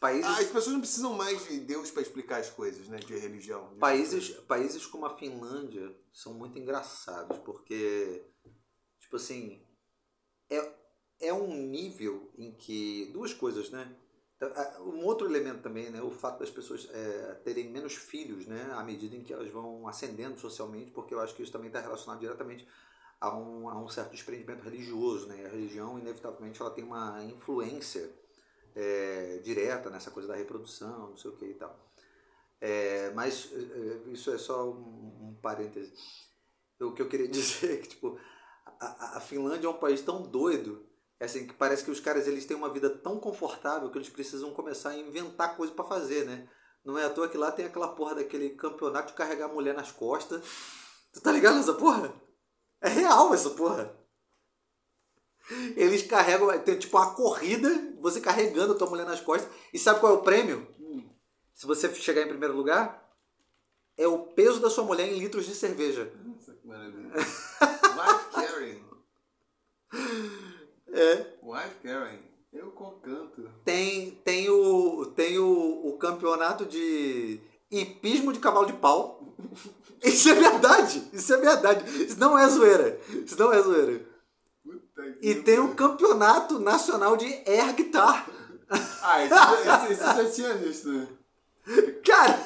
países... Ah, as pessoas não precisam mais de Deus para explicar as coisas, né? De religião. De países, países como a Finlândia são muito engraçados, porque, tipo assim, é, é um nível em que. Duas coisas, né? Um outro elemento também, né, o fato das pessoas é, terem menos filhos, né, à medida em que elas vão ascendendo socialmente, porque eu acho que isso também está relacionado diretamente a um, a um certo desprendimento religioso, né, a religião inevitavelmente ela tem uma influência é, direta nessa coisa da reprodução, não sei o que e tal. É, mas é, isso é só um, um parêntese. O que eu queria dizer é que tipo, a, a Finlândia é um país tão doido é assim, que parece que os caras eles têm uma vida tão confortável que eles precisam começar a inventar coisa para fazer, né? Não é à toa que lá tem aquela porra daquele campeonato de carregar mulher nas costas. Tu tá ligado nessa porra? É real essa porra. Eles carregam, tem tipo uma corrida, você carregando a tua mulher nas costas. E sabe qual é o prêmio? Hum. Se você chegar em primeiro lugar, é o peso da sua mulher em litros de cerveja. Nossa, que maravilha. Wife carrying. É. Wife carrying. Eu canto. Tem, tem, o, tem o, o campeonato de hipismo de cavalo de pau. Isso é verdade. Isso é verdade. Isso não é zoeira. Isso não é zoeira. E tem um campeonato nacional de air guitar. Ah, isso, isso, já tinha visto, né? Cara,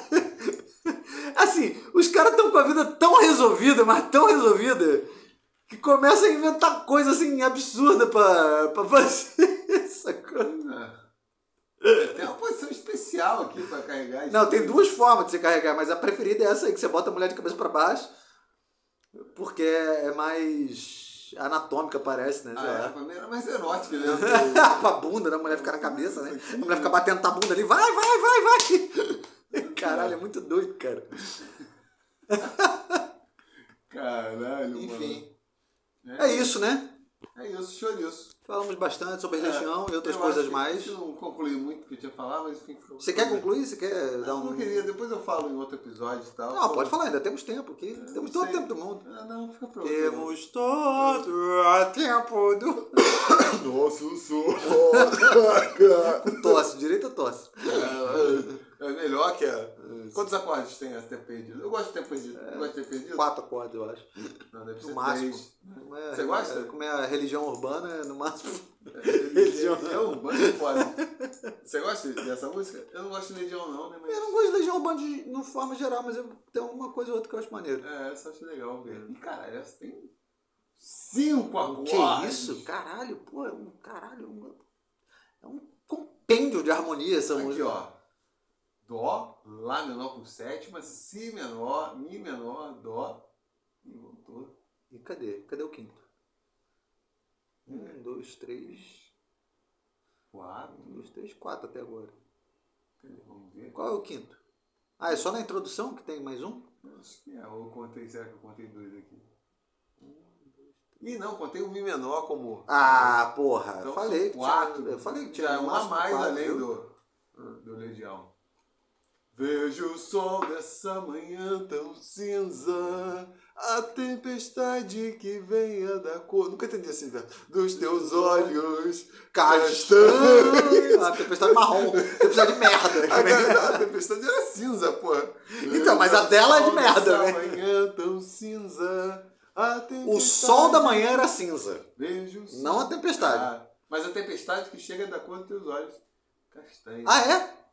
assim, os caras estão com a vida tão resolvida, mas tão resolvida, que começa a inventar coisa assim absurda pra, pra fazer essa coisa. É. Tem uma posição especial aqui pra carregar. Não, tem duas formas de você carregar, mas a preferida é essa aí, que você bota a mulher de cabeça pra baixo, porque é mais anatômica, parece, né? Ah, é, era mais erótica, né? pra bunda, né? A mulher ficar na cabeça, né? A mulher fica batendo a bunda ali, vai, vai, vai, vai! Caralho, é muito doido, cara. Caralho, Enfim. mano. É isso, né? É isso, chouriço. Falamos bastante sobre É, religião e outras eu coisas acho que mais. A gente não concluiu muito o que eu tinha falado, mas enfim. Você quer concluir? Você quer dar um. não queria. Depois eu falo em outro episódio e tal. Não, pode falar, ainda temos tempo aqui. Eu Temos todo o tempo do mundo. Ah, não, fica pra outro. Temos todo o tempo do. Nossa, eu sou. Tosse, direito a tosse. É, é melhor que a. Quantos acordes tem a ter perdido? Eu gosto de ter perdido. Eu gosto de ter perdido? Quatro acordes, eu acho. Não, deve ser No máximo. três. Como é- Você gosta? é- Como é a religião urbana, é no máximo. É urbano é foda. Você gosta dessa música? Eu não gosto de Legião, não, né? Eu Mas. não gosto de legião urbana de, no forma geral, mas eu, tem uma coisa ou outra que eu acho maneiro. É, essa eu acho legal ver. E caralho, essa tem cinco acordes. Que isso? Caralho, pô, é um caralho. É um compêndio de harmonia essa Aqui, música. ó. Dó, Lá menor com sétima, Si menor, Mi menor, Dó. E voltou. E cadê? Cadê o quinto? Um, dois, três. Quatro. Um, dois, três, quatro até agora. Cadê? Vamos ver. Qual é o quinto? Ah, é só na introdução que tem mais um? Acho que é, eu contei, será que eu contei dois aqui? Ih, não, contei o Mi menor como. Ah, porra. Então falei que quatro. tinha. Eu falei que tinha Já é uma mais quatro, além viu? do, do Legião. Vejo o sol dessa manhã tão cinza, a tempestade que venha da cor. Nunca entendi assim, velho. Dos teus olhos castanhos. Castanho. A tempestade marrom. Tempestade de merda. A, a tempestade era cinza, pô. Então, mas a dela é de merda, né? manhã tão cinza. A O sol da manhã era cinza. Vejo o. Não a tempestade. Ah, mas a tempestade que chega da cor dos teus olhos. Castanho. Ah, é?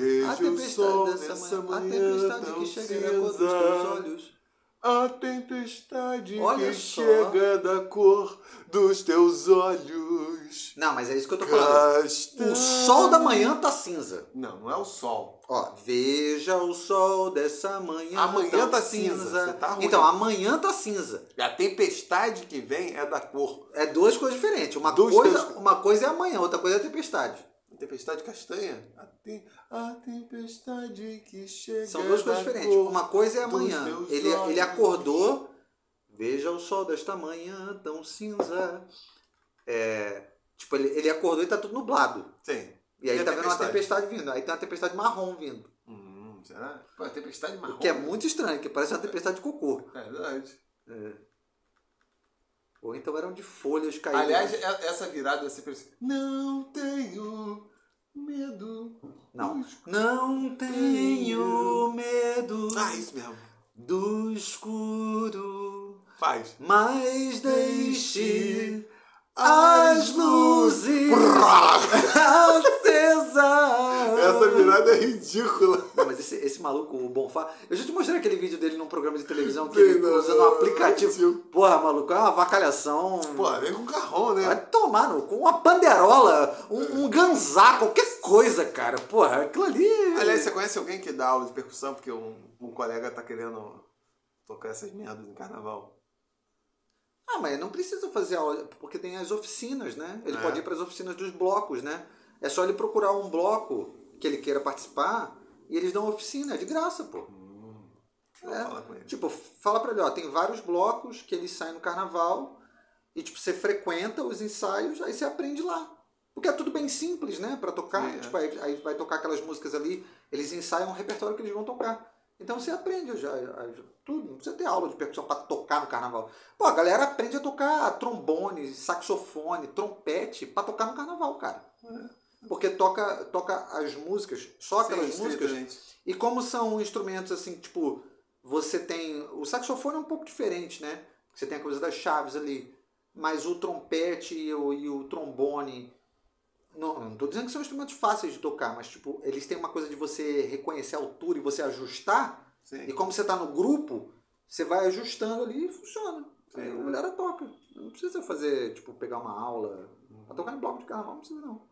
Vejo A tempestade dessa manhã. A tempestade que chega da cor dos teus olhos. A tempestade Olha que só. chega da cor dos teus olhos. Não, mas é isso que eu tô falando. Castanho. O sol da manhã tá cinza. Não, não é o sol. Ó, veja o sol dessa manhã. Amanhã tá cinza, você tá ruim. Então, amanhã tá cinza. E a tempestade que vem é da cor. É duas coisas diferentes. Uma, coisa, uma coisa é amanhã, outra coisa é a tempestade. Tempestade castanha? A, te- a tempestade que chega. São duas coisas diferentes. Uma coisa é amanhã. Ele, olhos. ele acordou, veja o sol desta manhã tão cinza. É, tipo, ele, ele acordou e tá tudo nublado. Sim. E aí a tá vendo uma tempestade vindo. Aí tem uma tempestade marrom vindo. Hum, será? Pô, tempestade marrom. O que é muito estranho, que parece uma tempestade de cocô. É verdade. Ou então eram de folhas caídas. Aliás, é- essa virada pensa, não tenho medo. não. do escuro." Não tenho medo Ah, isso mesmo. do escuro, Faz. mas deixe as luzes acesas. Essa virada é ridícula. Não, mas esse, esse maluco, o Bonfá. Eu já te mostrei aquele vídeo dele num programa de televisão que Sim, ele não, usando um aplicativo. Porra, maluco, é uma vacalhação. Pô, vem com carrão, né? Vai tomar no, com uma panderola, um, um ganzá, qualquer coisa, cara. Porra, aquilo ali. Aliás, você conhece alguém que dá aula de percussão porque um, um colega tá querendo tocar essas merdas no carnaval? Ah, mas não precisa fazer aula, porque tem as oficinas, né? Ele É. pode ir para as oficinas dos blocos, né? É só ele procurar um bloco que ele queira participar e eles dão oficina, é de graça, pô. Vou É. falar com ele. Tipo, fala pra ele, ó, tem vários blocos que eles saem no carnaval e, tipo, você frequenta os ensaios, aí você aprende lá. Porque é tudo bem simples, né, pra tocar. É. Tipo, aí, aí vai tocar aquelas músicas ali, eles ensaiam um repertório que eles vão tocar. Então você aprende já, tudo, não precisa ter aula de percussão pra tocar no carnaval. Pô, a galera aprende a tocar trombone, saxofone, trompete pra tocar no carnaval, cara. Porque toca, toca as músicas, só aquelas Sim, músicas e como são instrumentos assim, tipo, você tem. O saxofone é um pouco diferente, né? Você tem a coisa das chaves ali. Mas o trompete e o, e o trombone. Não, não tô dizendo que são instrumentos fáceis de tocar, mas tipo, eles têm uma coisa de você reconhecer a altura e você ajustar. Sim. E como você tá no grupo, você vai ajustando ali e funciona. Aí Sim. a galera toca. Não precisa fazer, tipo, pegar uma aula. Pra tocar em bloco de carnaval, não precisa não.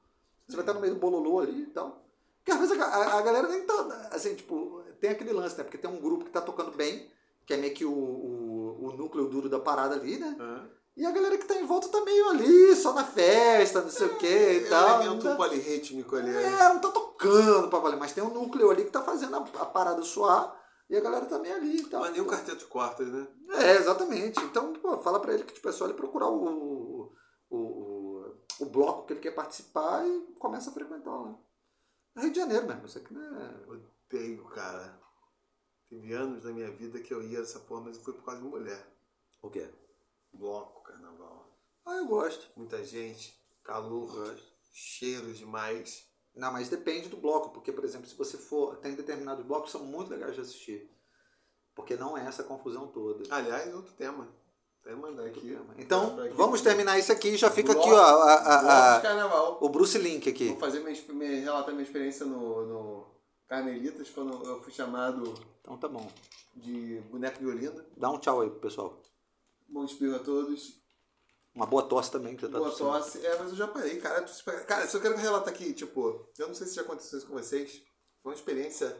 Você vai estar no meio do bololô ali e tal. Porque às vezes a, a- a galera nem tá. Assim, tipo, tem aquele lance, né? Porque tem um grupo que tá tocando bem, que é meio que o, o, o núcleo duro da parada ali, né? Hã? E a galera que tá em volta tá meio ali, só na festa, não sei o que e É tal. um elemento tá- polirrítmico ali. né? É, não tá tocando pra valer, mas tem um núcleo ali que tá fazendo a, a parada suar e a galera tá meio ali e tal. Mas nem um quarteto de quartas, né? É, exatamente. Então, pô, fala pra ele que tipo, é só ele procurar o, o, o, o bloco que ele quer participar e começa a frequentar lá. É Rio de Janeiro mesmo, isso aqui não é. Odeio, cara. Teve anos da minha vida que eu ia essa porra, mas fui por causa de mulher. O quê? Bloco, carnaval. Ah, eu gosto. Muita gente, calor, Gosto. cheiro demais. Não, mas depende do bloco, porque, por exemplo, se você for. Tem determinados blocos que são muito legais de assistir. Porque não é essa confusão toda. Aliás, outro tema. Até mandar aqui. Então, aqui. vamos terminar isso aqui já fica aqui, Bloco- ó, a- a- Bloco a- de carnaval. o Bruce Link aqui. Vou fazer minha, minha, relatar minha experiência no, no Carmelitas, quando eu fui chamado Então tá bom. de boneco de Olinda. Dá um tchau aí pro pessoal. Bom espirro a todos. Uma boa tosse também, que você tá Boa tossindo. tosse. É, mas eu já parei, cara. Cara, só quero relatar aqui, tipo, eu não sei se já aconteceu isso com vocês. Foi uma experiência.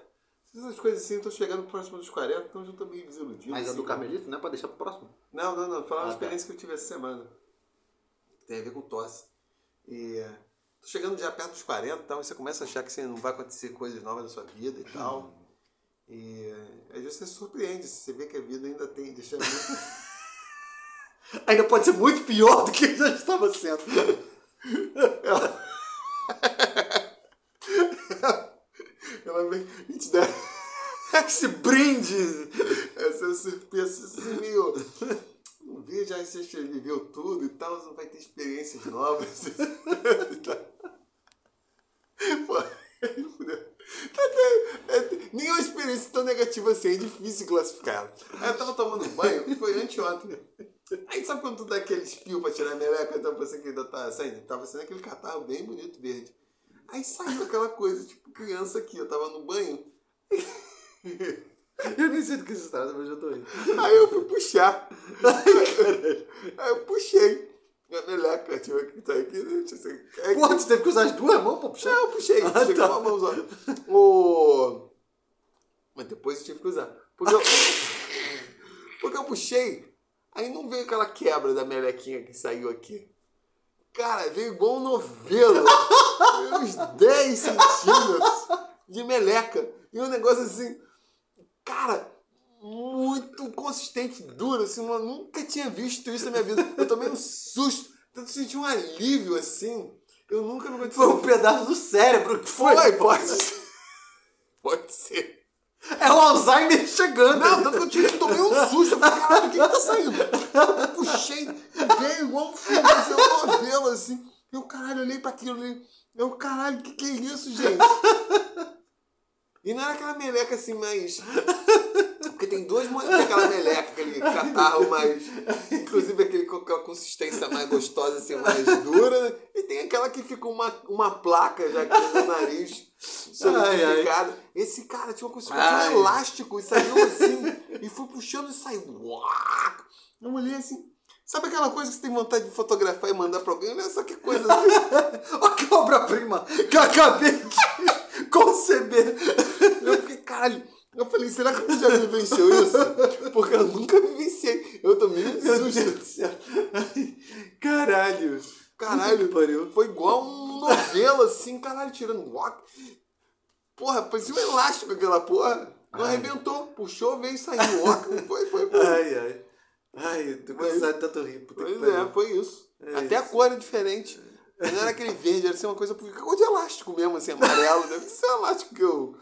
Essas coisas assim, eu tô chegando próximo dos 40, então eu já tô meio desiludido. Mas a assim, do cara. Carmelito não é pra deixar pro próximo. Não, não, não. Falar uma Ah, tá. experiência que eu tive essa semana. Tem a ver com tosse. E tô chegando já perto dos 40 e tal, e você começa a achar que você não vai acontecer coisas novas na sua vida e tal. E é, às vezes você se surpreende, você vê que a vida ainda tem, deixa muito. Ainda pode ser muito pior do que já estava sendo. Ela vem e te dá Esse brinde! essa surpresa assim, meio. Não vi, já você viveu tudo e tal, você vai ter experiências novas. Pô, é, Nenhuma experiência tão negativa assim, é difícil classificar. Aí eu tava tomando banho, foi anteontem. Aí sabe quando tu dá aquele espio pra tirar a meleca, então pensando que ainda tá saindo? Tava saindo aquele catarro bem bonito, verde. Aí saiu aquela coisa, tipo, criança aqui, eu tava no banho. Eu nem sei do que se trata, mas eu tô indo. Aí eu fui puxar. Aí eu puxei. A meleca, tipo, que tá aqui, né? É que- Porra, você teve que usar as duas mãos pra puxar? Não, eu puxei, Ah, puxei tá. com uma mão só. O... Mas depois eu tive que usar. Porque eu... Porque eu puxei, aí não veio aquela quebra da melequinha que saiu aqui. Cara, veio igual um novelo. Uns 10 centímetros de meleca. E um negócio assim, cara, muito consistente, duro, assim, eu nunca tinha visto isso na minha vida. Eu tomei um susto, tanto senti um alívio assim. Eu nunca me aconteceu. Foi um pedaço do cérebro que foi. Foi, pode ser. Pode ser. É o Alzheimer chegando. Não, tanto que eu tive, tomei um susto. Eu falei, caralho, o que que tá saindo? Eu puxei, veio igual um filme, assim, uma novela, assim. Eu, caralho, olhei pra aquilo ali. Eu, caralho, o que que é isso, gente? E não era aquela meleca assim, mais... Tem duas tem aquela meleca, aquele catarro mais... Inclusive aquele com aquela consistência mais gostosa, assim, mais dura. E tem aquela que fica uma, uma placa já aqui no nariz, solidificada. Esse cara tinha uma consistência um elástico e saiu assim. e foi puxando e saiu. Uau! Eu olhei assim... Sabe aquela coisa que você tem vontade de fotografar e mandar pra alguém? Olha só que coisa. Olha que obra-prima que eu acabei de conceber. Eu fiquei, caralho. Eu falei, será que você já vivenciou isso? Porque eu nunca vivenciei. Eu tomei um Deus do susto. Caralho. Caralho, pariu. foi igual um novela, assim, caralho, tirando rock. Porra, parecia um elástico aquela porra. Não Ai. arrebentou. Puxou, veio e saiu. Rock. Foi, foi, foi. Ai, ai. Ai, eu tô cansado de tanto rir. Pois é, pariu. foi isso. É Até a isso. cor era diferente. Não era aquele verde, era assim, uma coisa cor de elástico mesmo, assim, amarelo. Deve ser elástico que eu,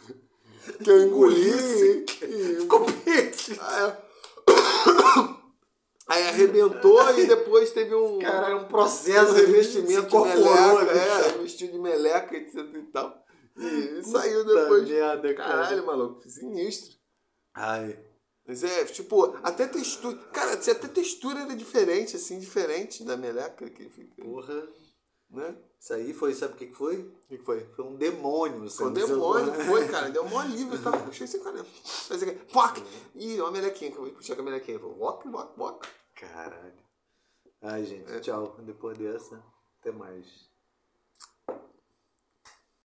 que eu engoli. e- Ficou. Ah, é. Aí arrebentou e depois teve um, Caralho, um um processo revestimento de incorporou, meleca. né? É, revestiu de meleca, etc e tal. E saiu depois. merda, cara. Caralho, maluco, sinistro. Ai. Mas é, tipo, até textura. Cara, até textura era diferente, assim, diferente da meleca que fica. Porra. Né? Isso aí foi, sabe o que que foi? O que que foi? Foi um demônio. Foi um demônio, foi, cara. Deu mó livre, tá? Puxei sem cara. Poc! Ih, uma melequinha, que eu puxar com a melequinha. Walk, walk, walk. Caralho. Ai, gente, tchau. Depois dessa, até mais.